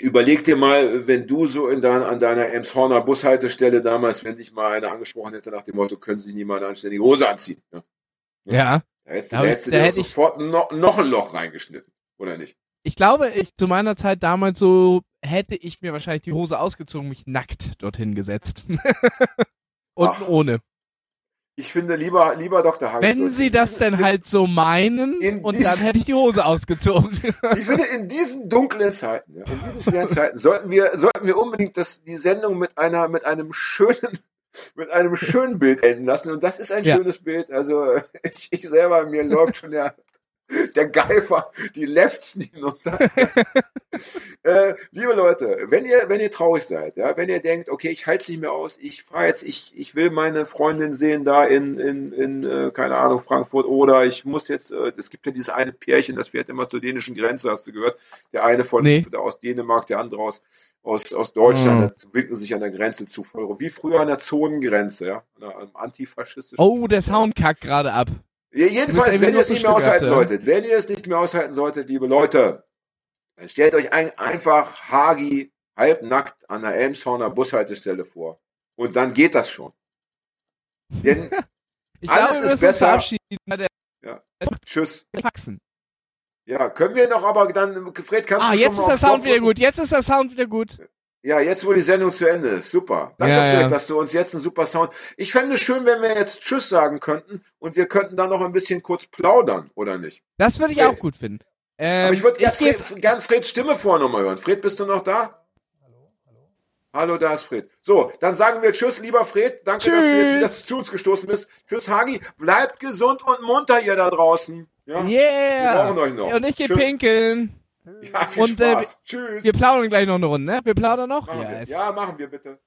Überleg dir mal, wenn du so in dein, an deiner Emshorner Bushaltestelle damals, wenn dich mal einer angesprochen hätte nach dem Motto, können Sie nie mal eine anständige Hose anziehen? Ja? Ja. Da hättest, Da hättest du da dir sofort noch, noch ein Loch reingeschnitten, oder nicht? Ich glaube, ich zu meiner Zeit damals so hätte ich mir wahrscheinlich die Hose ausgezogen, mich nackt dorthin gesetzt. *laughs* Und Ach. ohne. Ich finde lieber, lieber Dr. Hagestolz. Wenn sie das denn halt so meinen In und dann hätte ich die Hose ausgezogen. *laughs* Ich finde, in diesen dunklen Zeiten, ja, in diesen schweren Zeiten, sollten wir, sollten wir unbedingt das, die Sendung mit einer, mit einem schönen, *laughs* mit einem schönen Bild enden lassen. Und das ist ein Ja. schönes Bild. Also, ich, ich selber, mir läuft schon der, *laughs* der Geifer, die Lefts hinunter. *laughs* äh, liebe Leute, wenn ihr, wenn ihr traurig seid, ja, wenn ihr denkt, okay, ich halte es nicht mehr aus, ich fahre jetzt, ich, ich will meine Freundin sehen da in, in, in äh, keine Ahnung, Frankfurt oder ich muss jetzt, äh, es gibt ja dieses eine Pärchen, das fährt immer zur dänischen Grenze, hast du gehört? Der eine von Nee. der aus Dänemark, der andere aus, aus, aus Deutschland, Hm. da winken sich an der Grenze zu voll. Wie früher an der Zonengrenze, ja, an einem antifaschistischen. Oh, der Sound kackt gerade ab. Ja, jedenfalls, wenn ihr es nicht mehr aushalten Stuttgart, solltet, wenn ihr es nicht mehr aushalten solltet, liebe Leute, dann stellt euch ein, einfach Hagi halbnackt an der Elmshorner Bushaltestelle vor. Und dann geht das schon. Denn, *laughs* Ich Alles glaube, ist besser. der tschüss. Faxen. Ja, können wir noch aber dann, Fred, kannst Ah, du schon jetzt ist der Sound wieder gut. Jetzt ist der Sound wieder gut. Ja, jetzt wo die Sendung zu Ende ist. Super. Danke, Ja, Fred, ja. dass du uns jetzt einen super Sound. Ich fände es schön, wenn wir jetzt Tschüss sagen könnten und wir könnten dann noch ein bisschen kurz plaudern, oder nicht? Das würde ich Fred. auch gut finden. Ähm, Aber ich würde gern, Fred, gern Freds Stimme vorher nochmal hören. Fred, bist du noch da? Hallo, da ist Fred. So, dann sagen wir Tschüss, lieber Fred. Danke, dass du jetzt Tschüss. wieder zu uns gestoßen bist. Tschüss, Hagi. Bleibt gesund und munter, ihr da draußen. Ja, yeah. Wir brauchen euch noch. Und ich geh Tschüss. pinkeln. Ja viel Und, äh, Spaß. Tschüss. Wir plaudern gleich noch eine Runde, ne? Wir plaudern noch? machen wir. Yes. Ja, machen wir bitte.